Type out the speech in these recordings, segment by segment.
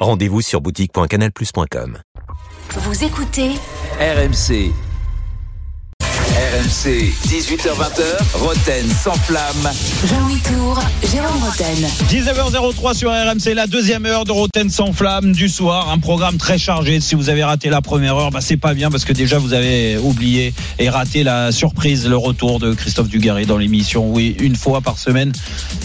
Rendez-vous sur boutique.canalplus.com. Vous écoutez RMC. RMC, 18h20h, Roten sans flamme. Jean-Louis Tour, Jérôme Roten. 19h03 sur RMC, la deuxième heure de Roten sans flamme du soir. Un programme très chargé. Si vous avez raté la première heure, bah c'est pas bien parce que déjà vous avez oublié et raté la surprise, le retour de Christophe Dugarry dans l'émission. Oui, une fois par semaine.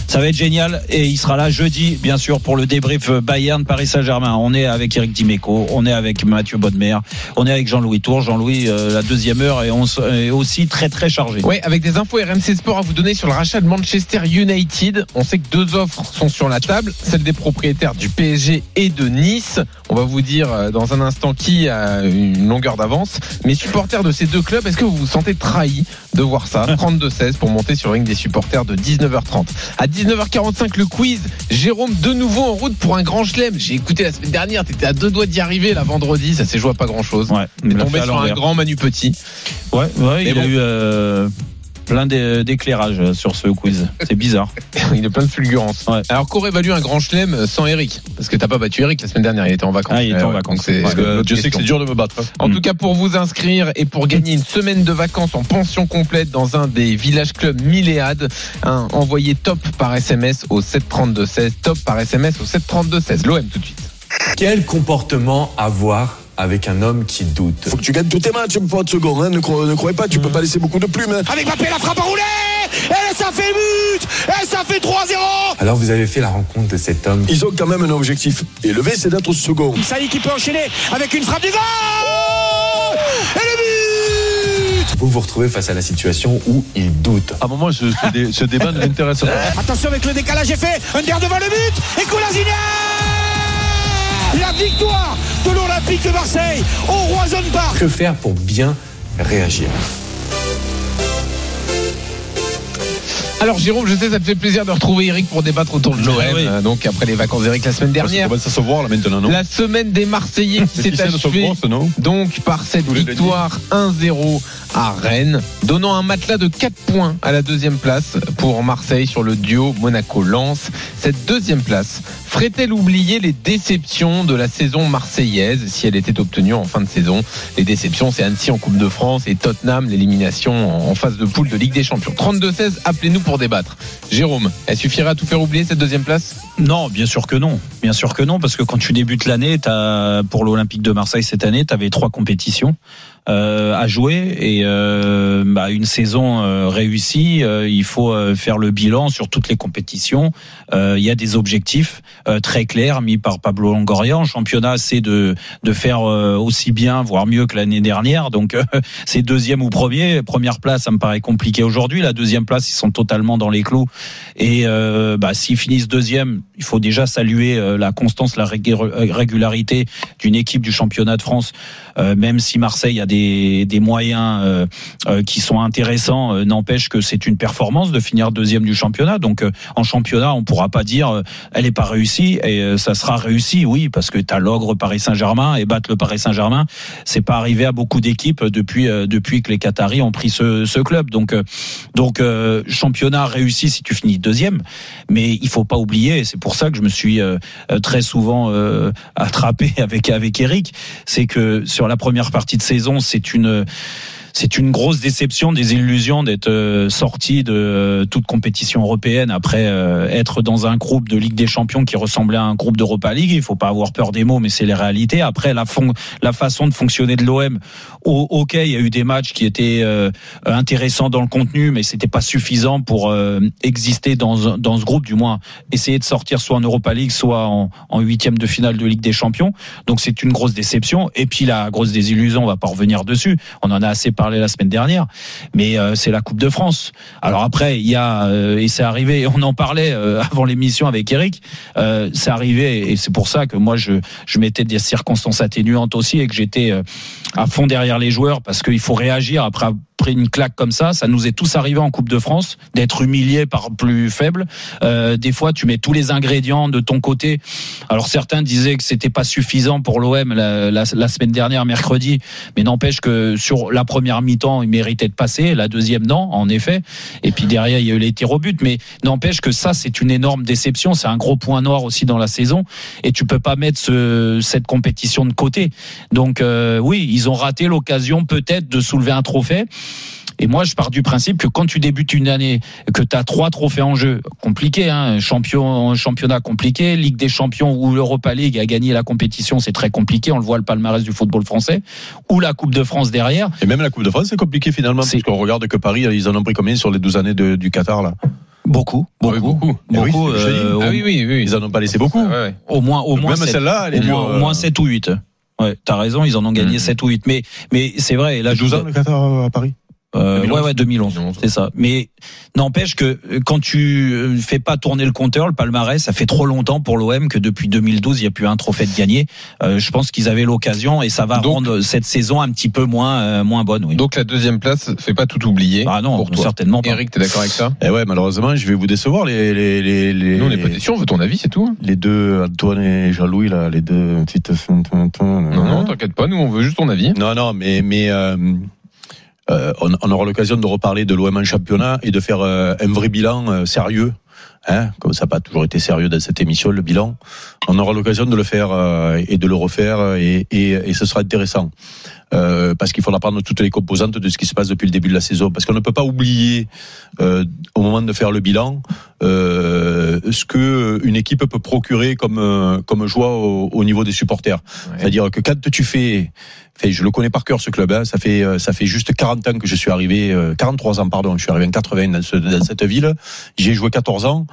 Ça va être génial et il sera là jeudi, bien sûr, pour le débrief Bayern Paris Saint-Germain. On est avec Eric Dimeco, on est avec Mathieu Bodmer, on est avec Jean-Louis Tour. Jean-Louis, euh, la deuxième heure et on est aussi très très chargé. Oui, avec des infos RMC Sport à vous donner sur le rachat de Manchester United. On sait que deux offres sont sur la table, celle des propriétaires du PSG et de Nice. On va vous dire euh, dans un instant qui a une longueur d'avance. Mais supporters de ces deux clubs, est-ce que vous vous sentez trahi de voir ça 32-16 pour monter sur le ring des supporters de 19h30. À 19h45, le quiz. Jérôme, de nouveau en route pour un grand chelem. J'ai écouté la semaine dernière, t'étais à deux doigts d'y arriver la vendredi, ça s'est joué à pas grand chose. Ouais, l'a tombé sur un grand Manu Petit. Ouais, ouais, il bon. a eu euh, plein d'é- d'éclairage sur ce quiz. C'est bizarre. Il est plein de fulgurance. Ouais. Alors qu'aurait valu un grand chelem sans Eric? Parce que t'as pas battu Eric la semaine dernière, il était en vacances. Ah, il était en ouais, vacances. Parce c'est que c'est dur de me battre. En Mm. tout cas, pour vous inscrire et pour gagner une semaine de vacances en pension complète dans un des villages clubs Milléade, hein, envoyez top par SMS au 732-16. Top par SMS au 732-16. L'OM tout de suite. Quel comportement avoir avec un homme qui doute Faut que tu gagnes tous tes matchs, mon pote, second. Hein. Ne, cro- ne croyez pas, tu peux pas laisser beaucoup de plumes. hein. Avec Mbappé, la frappe enroulée Et ça fait but Et ça fait 3-0 Alors vous avez fait la rencontre de cet homme. Ils ont quand même un objectif élevé, c'est d'être second. Saïd qui peut enchaîner avec une frappe du goal Et le but Vous vous retrouvez face à la situation où il doute. À un moment, ce, ce dé- ce débat ne m'intéresse pas. Attention avec le décalage effet Under devant le but Et Colasina La victoire de l'Olympique de Marseille au Roison Park Que faire pour bien réagir? Alors Jérôme, je sais, ça te fait plaisir de retrouver Eric pour débattre autour de l'OM. Ah oui. euh, Donc après les vacances d'Eric la semaine Ça dernière. à se voir là maintenant, non? La semaine des Marseillais qui s'est achevée donc par cette victoire 1-0 à Rennes, donnant un matelas de 4 points à la deuxième place pour Marseille sur le duo Monaco-Lens. Cette deuxième place ferait-elle oublier les déceptions de la saison marseillaise si elle était obtenue en fin de saison? Les déceptions, c'est Annecy en Coupe de France et Tottenham, l'élimination en phase de poule de Ligue des Champions. 32-16, appelez-nous pour débattre. Jérôme, elle suffirait à tout faire oublier cette deuxième place? Non, bien sûr que non. Bien sûr que non, parce que quand tu débutes l'année, t'as pour l'Olympique de Marseille cette année, tu avais trois compétitions euh, à jouer et euh, bah, une saison euh, réussie. euh, il faut euh, faire le bilan sur toutes les compétitions. Euh, Il y a des objectifs très clairs mis par Pablo Longoria. En championnat, c'est de de faire aussi bien, voire mieux que l'année dernière. Donc c'est deuxième ou premier. Première place, ça me paraît compliqué aujourd'hui. La deuxième place, ils sont totalement dans les clous. Et bah, s'ils finissent deuxième, il faut déjà saluer euh, la constance, la rég- régularité d'une équipe du championnat de France. Euh, même si Marseille a des, des moyens euh, euh, qui sont intéressants, euh, n'empêche que c'est une performance de finir deuxième du championnat. Donc euh, en championnat, on pourra pas dire euh, elle n'est pas réussie et euh, ça sera réussi, oui, parce que tu as l'ogre Paris Saint-Germain et battre le Paris Saint-Germain, c'est pas arrivé à beaucoup d'équipes depuis euh, depuis que les Qataris ont pris ce, ce club. Donc euh, donc euh, championnat réussi si tu finis deuxième, mais il faut pas oublier, c'est pour ça que je me suis euh, euh, très souvent euh, attrapé avec avec Eric, c'est que sur la première partie de saison, c'est une c'est une grosse déception, des illusions d'être euh, sorti de euh, toute compétition européenne après euh, être dans un groupe de Ligue des Champions qui ressemblait à un groupe d'Europa League. Il faut pas avoir peur des mots, mais c'est les réalités. Après, la, fon- la façon de fonctionner de l'OM, ok, il y a eu des matchs qui étaient intéressants dans le contenu, mais c'était pas suffisant pour exister dans, dans ce groupe, du moins essayer de sortir soit en Europa League, soit en huitième de finale de Ligue des Champions. Donc c'est une grosse déception. Et puis la grosse désillusion, on va pas revenir dessus. On en a assez parlé parlé la semaine dernière, mais euh, c'est la Coupe de France. Alors après, il y a euh, et c'est arrivé, on en parlait euh, avant l'émission avec Eric, c'est arrivé et c'est pour ça que moi je je mettais des circonstances atténuantes aussi et que j'étais à fond derrière les joueurs parce qu'il faut réagir après après une claque comme ça, ça nous est tous arrivé en Coupe de France d'être humilié par plus faible. Des fois, tu mets tous les ingrédients de ton côté. Alors certains disaient que c'était pas suffisant pour l'OM la semaine dernière, mercredi, mais n'empêche que sur la première mi-temps, il méritait de passer, la deuxième non, en effet. Et puis derrière, il y a eu les tirs au but, mais n'empêche que ça, c'est une énorme déception. C'est un gros point noir aussi dans la saison, et tu peux pas mettre ce, cette compétition de côté. Donc euh, oui, ils ont raté l'occasion peut-être de soulever un trophée. Et moi, je pars du principe que quand tu débutes une année, que tu as trois trophées en jeu, compliqué, hein, champion, championnat compliqué, Ligue des Champions ou l'Europa League a gagné la compétition, c'est très compliqué. On le voit le palmarès du football français, ou la Coupe de France derrière. Et même la Coupe France, c'est compliqué finalement, parce qu'on regarde que Paris, ils en ont pris combien sur les 12 années de- du Qatar là? Beaucoup, Ah oui, beaucoup, beaucoup. Eh oui, beaucoup. euh, Ah oui, oui, oui. Ils en ont pas laissé beaucoup. Ouais, ouais. au moins, au moins, même celle-là, elle est au euh, au moins 7 ou 8. Ouais, t'as raison, ils en ont gagné Mhm. 7 ou 8. Mais, mais c'est vrai, et là, Il y a je 12 vous- ans le Qatar euh, à Paris? Euh, 2011. ouais, ouais, 2011, 2011. c'est ça. Mais n'empêche que euh, quand tu euh, fais pas tourner le compteur, le palmarès, ça fait trop longtemps pour l'OM que depuis 2012, il n'y a plus un trophée de gagné. Euh, je pense qu'ils avaient l'occasion et ça va Donc- rendre cette saison un petit peu moins, euh, moins bonne. Oui. Donc la deuxième place fait pas tout oublier. ah non, pour toi. certainement pas. Eric, t'es d'accord avec ça? Eh ouais, malheureusement, je vais vous décevoir les les les les, Nous, on n'est pas déçus, on veut ton avis, c'est tout. les deux Antoine et Jean-Louis là, les deux petites. Non, non, t'inquiète pas, nous, on veut juste ton avis. Non, non, mais mais euh, on, aura l'occasion de reparler de l'OM en championnat et de faire euh, un vrai bilan euh, sérieux. Hein, comme ça n'a pas toujours été sérieux dans cette émission, le bilan. On aura l'occasion de le faire et de le refaire et, et ce sera intéressant. Euh, parce qu'il faudra prendre toutes les composantes de ce qui se passe depuis le début de la saison. Parce qu'on ne peut pas oublier, euh, au moment de faire le bilan, euh, ce que une équipe peut procurer comme euh, comme joie au, au niveau des supporters. C'est-à-dire que quand tu fais, fait, je le connais par cœur ce club, hein, ça fait euh, ça fait juste 40 ans que je suis arrivé, euh, 43 ans pardon, je suis arrivé en 80 dans, ce- dans cette ville. J'ai joué 14 ans.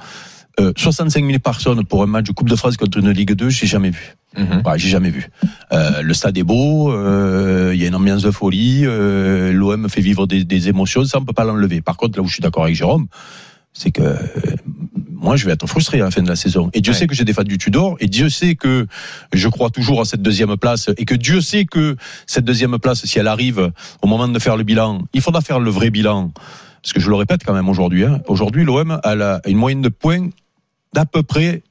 Euh, 65 000 personnes pour un match de Coupe de France contre une Ligue 2, j'ai jamais vu. Mhm. Ouais, j'ai jamais vu. Euh, le stade est beau, euh, il y a une ambiance de folie, euh, l'OM fait vivre des, des émotions, ça on peut pas l'enlever. Par contre, là où je suis d'accord avec Jérôme, c'est que euh, moi je vais être frustré à la fin de la saison. Et Dieu Ouais. sait que j'ai défendu Tudor, et Dieu sait que je crois toujours à cette deuxième place, et que Dieu sait que cette deuxième place, si elle arrive au moment de faire le bilan, il faudra faire le vrai bilan. Parce que je le répète quand même aujourd'hui, hein, aujourd'hui l'OM a la- une moyenne de points d'à peu près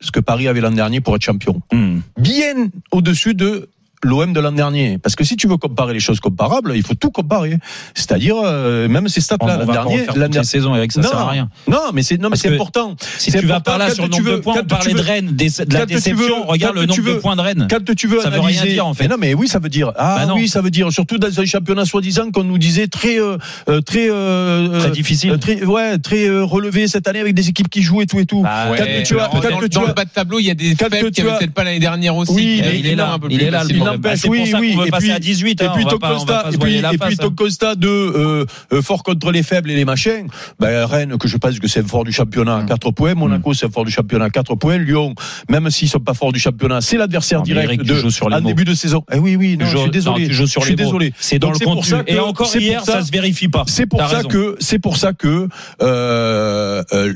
ce que Paris avait l'an dernier pour être champion Hmm. bien au-dessus de l'OM de l'an dernier. Parce que si tu veux comparer les choses comparables, il faut tout comparer. C'est-à-dire, euh, même ces stats-là, l'an dernier, refaire l'an toute dernier- la saison, Eric, ça Non. sert à rien. Non, mais c'est, non, mais c'est important. Si tu vas pas là sur le nombre de points, on parlait de Rennes, de la déception. veux- Regarde le nombre de veux- points de Rennes. Quand tu veux Ça veut rien analyser, dire, en fait. Mais non, mais oui, ça veut dire. Ah Bah oui, ça veut dire. Surtout dans un championnat soi-disant qu'on nous disait très, euh, euh, très, euh, Très euh, difficile. très, ouais, très relevé cette année avec des équipes qui jouent et tout et tout. Bah, Quand Ouais, tu as- dans, le bas de tableau, il y a des faibles qui avaient as- peut-être pas l'année dernière aussi. Il est là, un peu il est là, n'empêche, Bah, oui, ça oui, veut et puis- à 18. Et hein, puis et puis, voiler la et puis face, ton hein. de euh, euh, fort contre les faibles et les machins, ben, Rennes, que je pense que c'est fort du championnat, 4 points. Monaco, c'est fort du championnat, 4 points. Lyon, même s'ils sont pas forts du championnat, c'est l'adversaire direct de, sur les en début de saison. Eh oui, oui, non, je suis désolé. je suis désolé. C'est dans le contenu. Et encore hier, ça- se vérifie pas. C'est pour ça que c'est pour ça que euh, euh,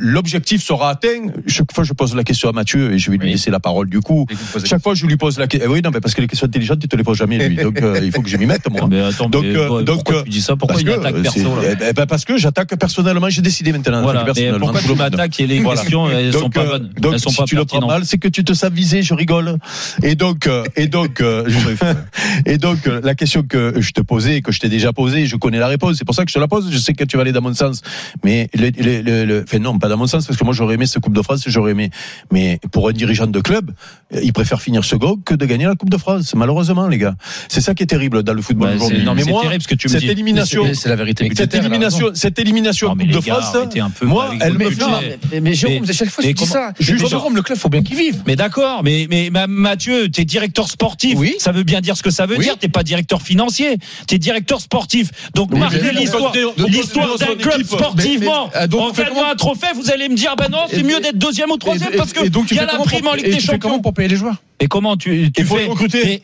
l'objectif sera atteint. Chaque fois, je pose la question à Mathieu et je vais lui laisser la parole du coup. Chaque fois, je lui pose la question. oui, non, mais parce que les questions intelligentes, tu te les poses jamais lui. Donc, euh, il faut que je m'y mette moi. Mais attends, Donc, mais euh, donc, pourquoi euh, tu dis ça? Pourquoi Parce il que attaque euh, perso c'est- là? eh ben, parce que j'attaque personnellement. J'ai décidé maintenant. Voilà. Mais pourquoi tu m'attaques? Et les Voilà. questions elles sont pas euh, bonnes donc, Elles sont si pas tu le prends mal, c'est que tu te sens visé, je rigole. Et donc, euh, et donc, euh, et donc, euh, la question que je te posais, que je t'ai déjà posée, je connais la réponse. C'est pour ça que je te la pose. Je sais que tu vas aller dans mon sens, mais le, le, le- le- enfin non, pas dans mon sens, parce que moi j'aurais aimé cette Coupe de France, j'aurais aimé. Mais pour un dirigeant de club, euh, il préfère finir second que de gagner la Coupe de de France, malheureusement, les gars. C'est ça qui est terrible dans le football bah, aujourd'hui. Non, mais moi, terrible ce que tu me cette élimination, c'est la vérité. Cette élimination, cette élimination de gars, France, un peu moi, elle me fait. Mais, Jérôme, à chaque fois, je dis ça. Juste Jérôme, le club, faut bien qu'il vive. Mais d'accord, mais, mais Mathieu, t'es directeur sportif. Oui. Ça veut bien dire ce que ça veut oui. dire. T'es pas directeur financier. T'es directeur sportif. Donc, mais marquez l'histoire, l'histoire d'un club sportivement. Ah, en gagnant un trophée, vous allez me dire, ben non, c'est mieux d'être deuxième ou troisième parce que il y a la prime en Ligue des Champions. Comment pour payer les joueurs? Et comment tu fais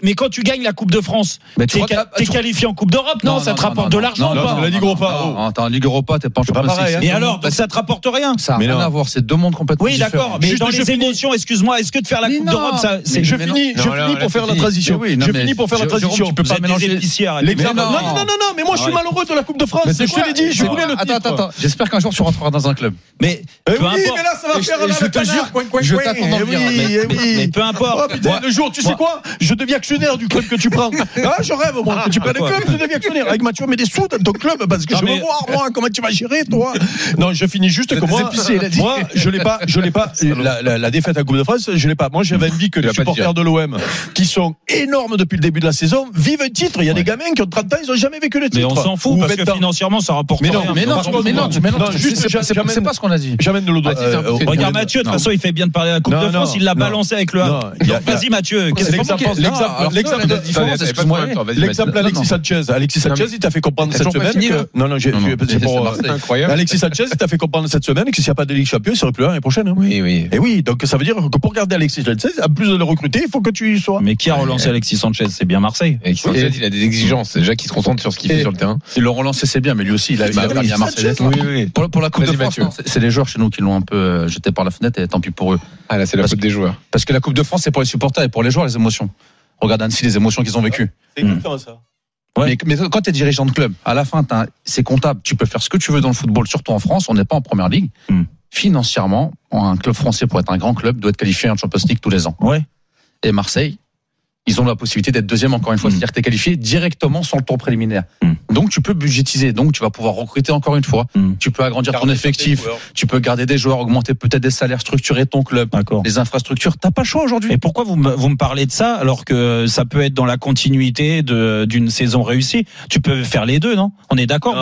mais, quand tu gagnes la Coupe de France, mais tu es, ah, qualifié en Coupe d'Europe, non, Ça te rapporte de l'argent ou pas La Ligue Europa. Attends, Ligue Europa, t'es pas en championnat. Et alors, ça te rapporte rien. Ça n'a rien à voir. C'est deux mondes complètement différents. Oui, d'accord. Mais dans les émotions, excuse-moi, est-ce que de faire la Coupe d'Europe, ça. Je finis pour faire la transition. Je finis pour faire la transition. Tu peux pas mélanger non, non, non, non, mais moi je suis malheureux de la Coupe de France. Je te l'ai dit, je voulais le titre. Attends, attends, j'espère qu'un jour tu rentreras dans un club. Mais oui, mais là ça va faire. Je te jure, je t'attends. Mais peu importe. Le jour, tu sais quoi je deviens actionnaire du club que tu prends. Ah, je rêve, moi, ah, que tu prennes le club, je deviens actionnaire. Avec Mathieu, mets des sous dans ton club parce que je veux voir, moi, comment tu vas gérer, toi. Non, je finis juste que moi, moi je l'ai pas, je l'ai pas, la, défaite à Coupe de France, je l'ai pas. Moi, j'avais envie que les supporters de l'OM, qui sont énormes depuis le début de la saison, vivent un titre. Il y a des gamins qui ont 30 ans, ils n'ont jamais vécu le titre. Mais on s'en fout, parce que financièrement, ça rapporte mais non, rien. Mais non, mais non, mais non, c'est pas ce qu'on a dit. Jamais de l'eau Regarde Mathieu, de toute façon, il fait bien de parler à la Coupe de France, il l'a balancé avec le Vas-y, Mathieu, qu'est-ce que L'exemple Alexis Sanchez. Alexis Sanchez, il t'a fait comprendre cette semaine. Hein. Non, non, c'est euh, incroyable. Alexis Sanchez, il t'a fait comprendre cette semaine que s'il n'y a pas de Ligue Champion, il serait plus là l'année prochaine. Hein. Oui, oui. Et oui, donc ça veut dire que pour garder Alexis Sanchez, en plus de le recruter, il faut que tu y sois. Mais qui a relancé Alexis Sanchez? C'est bien Marseille. Alexis Sanchez, il a des exigences. Déjà qu'il se concentre sur ce qu'il fait sur le terrain. Il le relancer, c'est bien, mais lui aussi, il a bah bien Marseille. Pour la Coupe de France, c'est les joueurs chez nous qui l'ont un peu euh, jeté par la fenêtre et tant pis pour eux. Ah là, c'est la faute des joueurs. Parce que la Coupe de France, c'est pour les supporters et pour les joueurs, les émotions. Regarde Annecy, les émotions qu'ils ont vécues. C'est exactement hmm. ça. Mais, quand tu es dirigeant de club, à la fin, c'est comptable. Tu peux faire ce que tu veux dans le football, surtout en France. On n'est pas en première ligue. Hmm. Financièrement, un club français, pour être un grand club, doit être qualifié en Champions League tous les ans. Ouais. Et Marseille, ils ont la possibilité d'être deuxième encore une fois, mm. c'est-à-dire que tu es qualifié directement sans le tour préliminaire. Mm. Donc tu peux budgétiser, donc tu vas pouvoir recruter encore une fois, mm. tu peux agrandir ton effectif, tu peux garder des joueurs, augmenter peut-être des salaires, structurer ton club, les infrastructures, t'as pas le choix aujourd'hui. Et pourquoi vous me, vous me parlez de ça alors que ça peut être dans la continuité d'une saison réussie? Tu peux faire les deux, non? On est d'accord.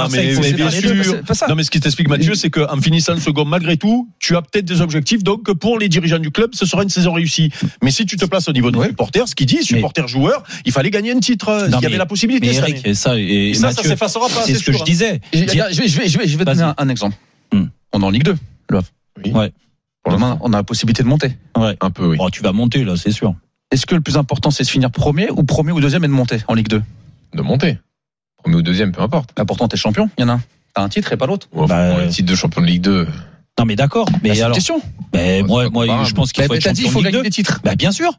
Non mais ce qui t'explique Mathieu, c'est qu'en finissant le second, malgré tout, tu as peut-être des objectifs, donc pour les dirigeants du club, ce sera une saison réussie. Mais si tu te places au niveau de ouais. supporters, ce qu'ils disent, supporter mais... joueurs, il fallait gagner un titre. Non, il y avait la possibilité. Mais Eric. Et ça, ça, Mathieu, ça s'effacera pas. C'est ce que je hein. disais. Je, vais, donner un, exemple. Hmm. On est en Ligue 2, le Oui. Ouais. Pour le on a la possibilité de monter. Un peu, oui. Oh, tu vas monter, là, c'est sûr. Est-ce que le plus important, c'est de finir premier ou premier ou deuxième et de monter en Ligue 2 De monter. Premier ou deuxième, peu importe. Bah pourtant, t'es champion, il y en a un. T'as un titre et pas l'autre. Ouais, bah, titre de champion de Ligue 2. Non mais d'accord, mais bah, alors. Une question. Bah, mais moi, moi, je pense qu'il bah, faut. Bah, être champion dit, faut gagner des titres. Bah, bien sûr.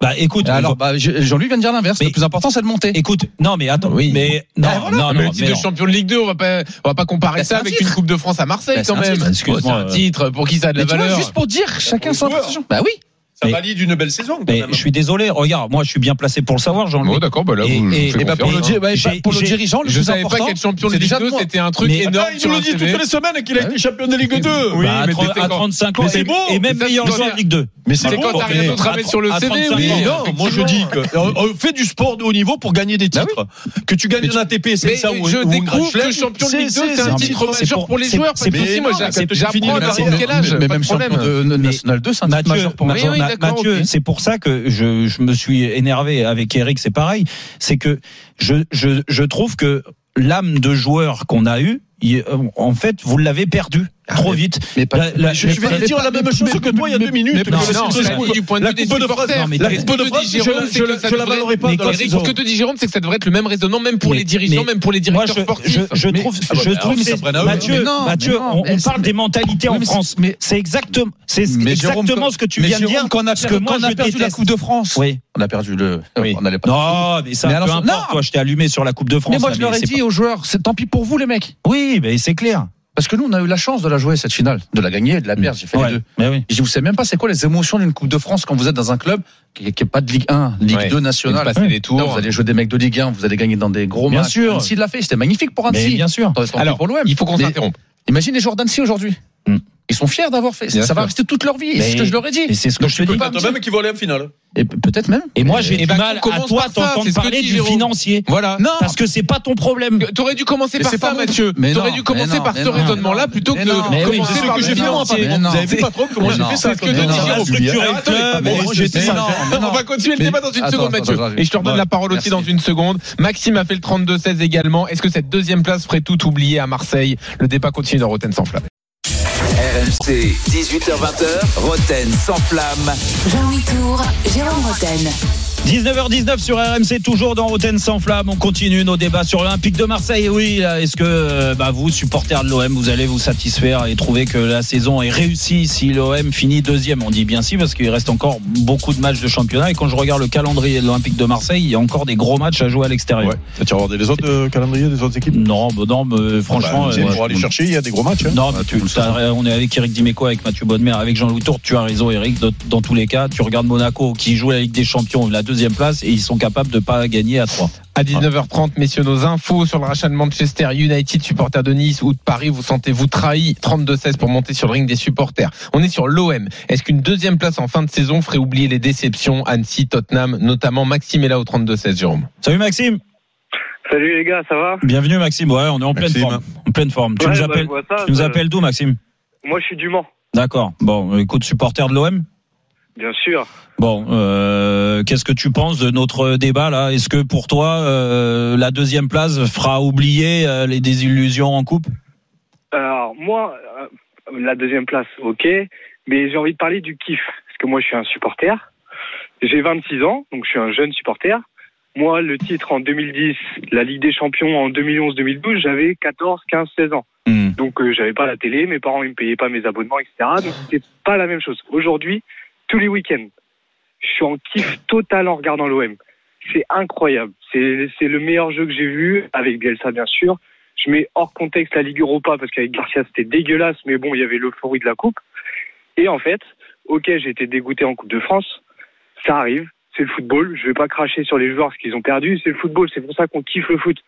Bah écoute, alors bah, Jean-Louis vient de dire l'inverse. Le plus important, c'est de monter. Écoute, non mais attends, oui. mais non, ah, non, ah, mais le titre de champion de Ligue 2, on va pas, on va pas comparer bah, ça avec une Coupe de France à Marseille bah, quand même. Excuse-moi, un euh. titre pour qui ça a de mais la juste pour dire, euh, chacun son Bah oui. Ça mais, valide une belle saison. Mais. Je suis désolé. Regarde, moi, je suis bien placé pour le savoir, Jean-Louis. Oh, d'accord, bah là, vous, et, et, bah pour, le, hein. bah, pour le dirigeant, le je savais pas qu'être champion de Ligue 2, c'était un truc mais, énorme. Bah, il nous le dit toutes les semaines qu'il a été champion de Ligue 2. Oui, bah, mais à 35 ans. C'est beau. Et même meilleur joueur de Ligue 2. Mais c'est quand t'as rien d'autre à mettre sur le CV. Oui, non, moi, je dis que euh, euh, fait du sport de haut niveau pour gagner des bah titres. Que tu gagnes un ATP, c'est ça ou Je découvre que champion de Ligue 2, c'est un titre majeur pour les joueurs. C'est possible. J'apprends à quel âge. Mais même champion de National 2, c'est un titre majeur pour les joueurs. Mathieu, c'est pour ça que je, je, me suis énervé avec Eric, c'est pareil. C'est que je, je, je trouve que l'âme de joueur qu'on a eu, en fait, vous l'avez perdue. Ah, trop vite. Mais pas, la, la, je, je vais dire la même chose que toi il y a deux minutes. Non, non, du point de vue des supporters. La Coupe de France, je la valorerai pas. Ce que te dit Jérôme, c'est que ça devrait être le même raisonnement, même pour les dirigeants, même pour les directeurs sportifs. Je trouve, ah, je trouve, Mathieu, Mathieu, on parle des mentalités en France. Mais c'est exactement, c'est exactement ce que tu viens de dire. Qu'on a perdu la Coupe de France. Oui. On a perdu le. On allait pas. Non, mais ça. Peu importe. Toi, je t'ai allumé sur la Coupe de France. Mais moi, je leur ai dit aux joueurs, c'est tant pis pour vous, les mecs. Oui, mais c'est clair. Parce que nous, on a eu la chance de la jouer, cette finale, de la gagner de la perdre. J'ai fait les deux. Mais oui. Je vous sais même pas c'est quoi les émotions d'une Coupe de France quand vous êtes dans un club qui n'est pas de Ligue 1, Ligue 2 nationale. Les vous allez jouer des mecs de Ligue 1, vous allez gagner dans des gros bien matchs. Sûr. Annecy l'a fait, c'était magnifique pour Annecy. Bien sûr. Alors, il faut qu'on s'interrompe. Imagine les joueurs d'Annecy aujourd'hui. Hmm. Ils sont fiers d'avoir fait. Bien ça va rester toute leur vie. C'est ce que je leur ai dit. C'est ce que Donc, je peux pas. Dire. même qui vont aller en finale. Et peut-être même. Et moi, j'ai eh du bah, mal à toi t'entendre parler du financier. Voilà. Non. Parce que c'est pas ton problème. T'aurais dû commencer par ça, Mathieu. T'aurais dû commencer par ce raisonnement-là plutôt que de commencer par le financier. Vous avez vu pas trop comment j'ai fait ça. que On va continuer le débat dans une seconde, Mathieu. Et je te redonne la parole aussi dans une seconde. Maxime a fait le 32-16 également. Est-ce que cette deuxième place ferait tout oublier à Marseille Le débat continue dans Rotten sans flamme. RMC, 18h20h, Roten sans flamme. Jean-Louis Tour, Jérôme Roten. 19h19 sur RMC, toujours dans Roten sans flamme. On continue nos débats sur l'Olympique de Marseille. Oui, est-ce que euh, bah, vous, supporters de l'OM, vous allez vous satisfaire et trouver que la saison est réussie si l'OM finit deuxième? On dit bien si parce qu'il reste encore beaucoup de matchs de championnat. Et quand je regarde le calendrier de l'Olympique de Marseille, il y a encore des gros matchs à jouer à l'extérieur. Ouais. Tu as regardé les autres euh, calendriers des autres équipes? Non, bah, non, mais franchement, Bah, sais, euh, pour aller chercher, il y a des gros matchs. hein. Non, tu- on est avec Eric Dimeco, avec Mathieu Bonnemer, avec Jean-Louis Tour. Tu as raison, Eric. Dans, dans tous les cas, tu regardes Monaco qui joue la Ligue des Champions, la deuxième place, et ils sont capables de pas gagner à 3. À 19h30, messieurs, nos infos sur le rachat de Manchester United, supporters de Nice ou de Paris, vous sentez-vous trahi? 32-16 pour monter sur le ring des supporters. On est sur l'OM. Est-ce qu'une deuxième place en fin de saison ferait oublier les déceptions? Annecy, Tottenham, notamment Maxime est là au 32-16, Jérôme Salut Maxime. Salut les gars, ça va? Bienvenue Maxime. Ouais, on est en pleine forme. En pleine forme. Tu nous bah, appelles, ça, tu nous ça- appelles d'où Maxime? Moi je suis du Mans, D'accord. Bon, écoute, supporter de l'OM. bien sûr. Bon, euh, qu'est-ce que tu penses de notre débat là? Est-ce que pour toi, euh, la deuxième place fera oublier euh, les désillusions en coupe? Alors moi, la deuxième place, ok, mais j'ai envie de parler du kiff, parce que moi je suis un supporter. J'ai 26 ans, donc je suis un jeune supporter. Moi, le titre en 2010, la Ligue des Champions en 2011-2012, j'avais 14, 15, 16 ans. Hmm. Donc euh, j'avais pas la télé, mes parents ils me payaient pas mes abonnements, etc. Donc c'était pas la même chose. Aujourd'hui, tous les week-ends, je suis en kiff total en regardant l'OM. C'est incroyable. C'est le meilleur jeu que j'ai vu avec Bielsa bien sûr. Je mets hors contexte la Ligue Europa parce qu'avec Garcia c'était dégueulasse, mais bon il y avait l'euphorie de la coupe. Et en fait, ok j'ai été dégoûté en Coupe de France, ça arrive, c'est le football. Je vais pas cracher sur les joueurs parce qu'ils ont perdu, c'est le football, c'est pour ça qu'on kiffe le foot.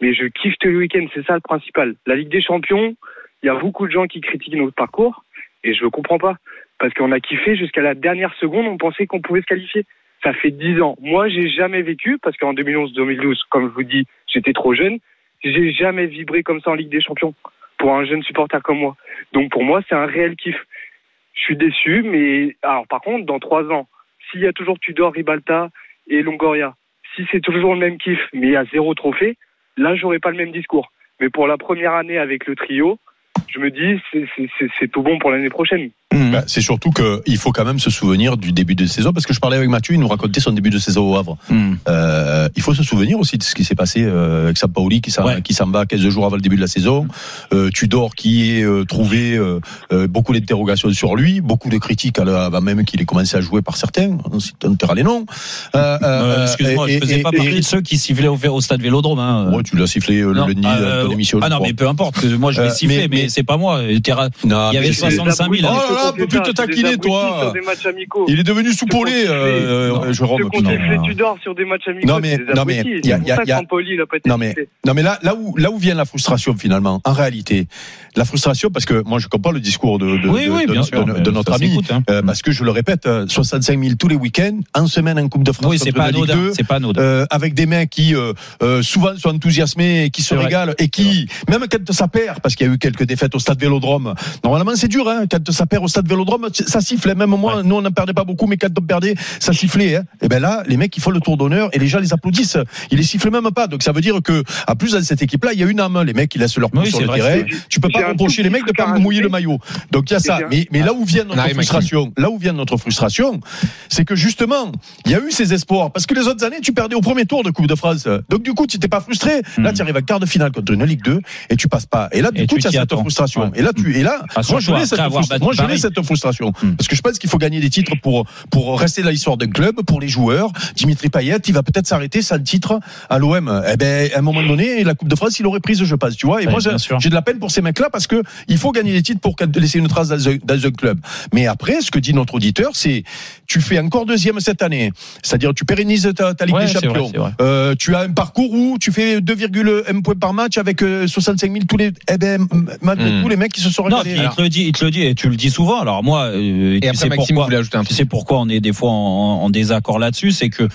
Mais je kiffe tous les week-ends, c'est ça le principal. La Ligue des Champions, il y a beaucoup de gens qui critiquent notre parcours et je ne comprends pas. Parce qu'on a kiffé jusqu'à la dernière seconde, on pensait qu'on pouvait se qualifier. Ça fait 10 ans. Moi, j'ai jamais vécu, parce qu'en 2011-2012, comme je vous dis, j'étais trop jeune, j'ai jamais vibré comme ça en Ligue des Champions pour un jeune supporter comme moi. Donc pour moi, c'est un réel kiff. Je suis déçu, mais alors par contre, dans trois ans, s'il y a toujours Tudor, Ribalta et Longoria, si c'est toujours le même kiff, mais il y a zéro trophée, là, j'aurais pas le même discours. Mais pour la première année avec le trio, je me dis, c'est tout bon pour l'année prochaine. Bah, c'est surtout qu'il faut quand même se souvenir du début de saison, parce que je parlais avec Mathieu, il nous racontait son début de saison au Havre. Hmm. Euh, il faut se souvenir aussi de ce qui s'est passé euh, avec Sampaoli qui s'en Ouais. qui s'en va 15 jours avant le début de la saison. Euh, Tudor qui est euh, trouvé beaucoup d'interrogations sur lui, beaucoup de critiques avant même qu'il ait commencé à jouer par certains. On citera les noms. Euh, euh, Euh, Excuse-moi, et- je faisais et- pas et- partie de ceux qui sifflaient au, au stade Vélodrome. Hein. Ouais, tu l'as sifflé le Non, lundi euh, à ton émission. Ah non, mais peu importe. Moi, je l'ai sifflé, mais, mais- mais- c'est pas moi. Il y avait mais- 65 000. Là peut plus te taquiner, toi. Il est devenu soupolé, euh, euh, Jérôme. Sifflé Tudor sur des matchs amicaux, Non, mais- non, mais il y a- Non mais non mais là là où là où vient la frustration finalement en réalité la frustration parce que moi je comprends le discours de de, Oui, de- oui, de- bien de- sûr. de- mais de notre ami hein. euh, parce que je le répète euh, 65 000 tous les week-ends en semaine en Coupe de France Oui, c'est pas la Ligue anodin. 2 C'est pas anodin. euh, avec des mecs qui euh, euh, souvent sont enthousiasmés et qui se régalent et qui même quand ça perd parce qu'il y a eu quelques défaites au stade Vélodrome normalement c'est dur hein, quand ça perd au stade Vélodrome ça sifflait. Même moi nous on n'en perdait pas beaucoup mais quand on perdait ça sifflait hein. et ben là les mecs ils font le tour d'honneur et les gens les applaudissent. Ils les sifflent même pas. Donc ça veut dire que à plus dans cette équipe là il y a une âme. Les mecs ils laissent leur pouce Oui, sur c'est le vrai, terrain. tu peux pas reprocher les mecs de pas mouiller le maillot. Donc il y a ça. mais mais là où vient notre Maxime. frustration là où vient notre frustration c'est que justement il y a eu ces espoirs. Parce que les autres années tu perdais au premier tour de Coupe de France. Donc du coup tu n'étais pas frustré. Là Hmm. tu arrives à quart de finale contre une Ligue 2 et tu passes pas. Et là du Et coup tu as cette attends. frustration. Ouais. et là tu et là Ah, moi je l'ai cette, avoir frustra- battu moi, je cette frustration Hmm. parce que je pense qu'il faut gagner des titres pour pour rester dans l'histoire d'un club pour les joueurs Dimitri Payet il va peut-être s'arrêter sans titre à l'OM eh ben à un moment donné la Coupe de France il aurait prise je pense tu vois et Ouais, moi j'ai de la peine pour ces mecs là parce que il faut gagner des titres pour laisser une trace dans un, dans un club mais après ce que dit notre auditeur c'est tu fais encore deuxième cette année c'est-à-dire tu pérennises ta, ta Ligue Ouais, des Champions vrai. euh, tu as un parcours où tu fais 2,1 points par match avec euh, 65 000 tous les eh ben malgré Hmm. tout les mecs qui se sont Non, régalés puis il te le dit, il te le dit, et tu le dis souvent. Alors moi, euh, Et tu après, sais Maxime pourquoi, voulait ajouter un tu truc. sais pourquoi on est des fois en, en désaccord là-dessus, c'est que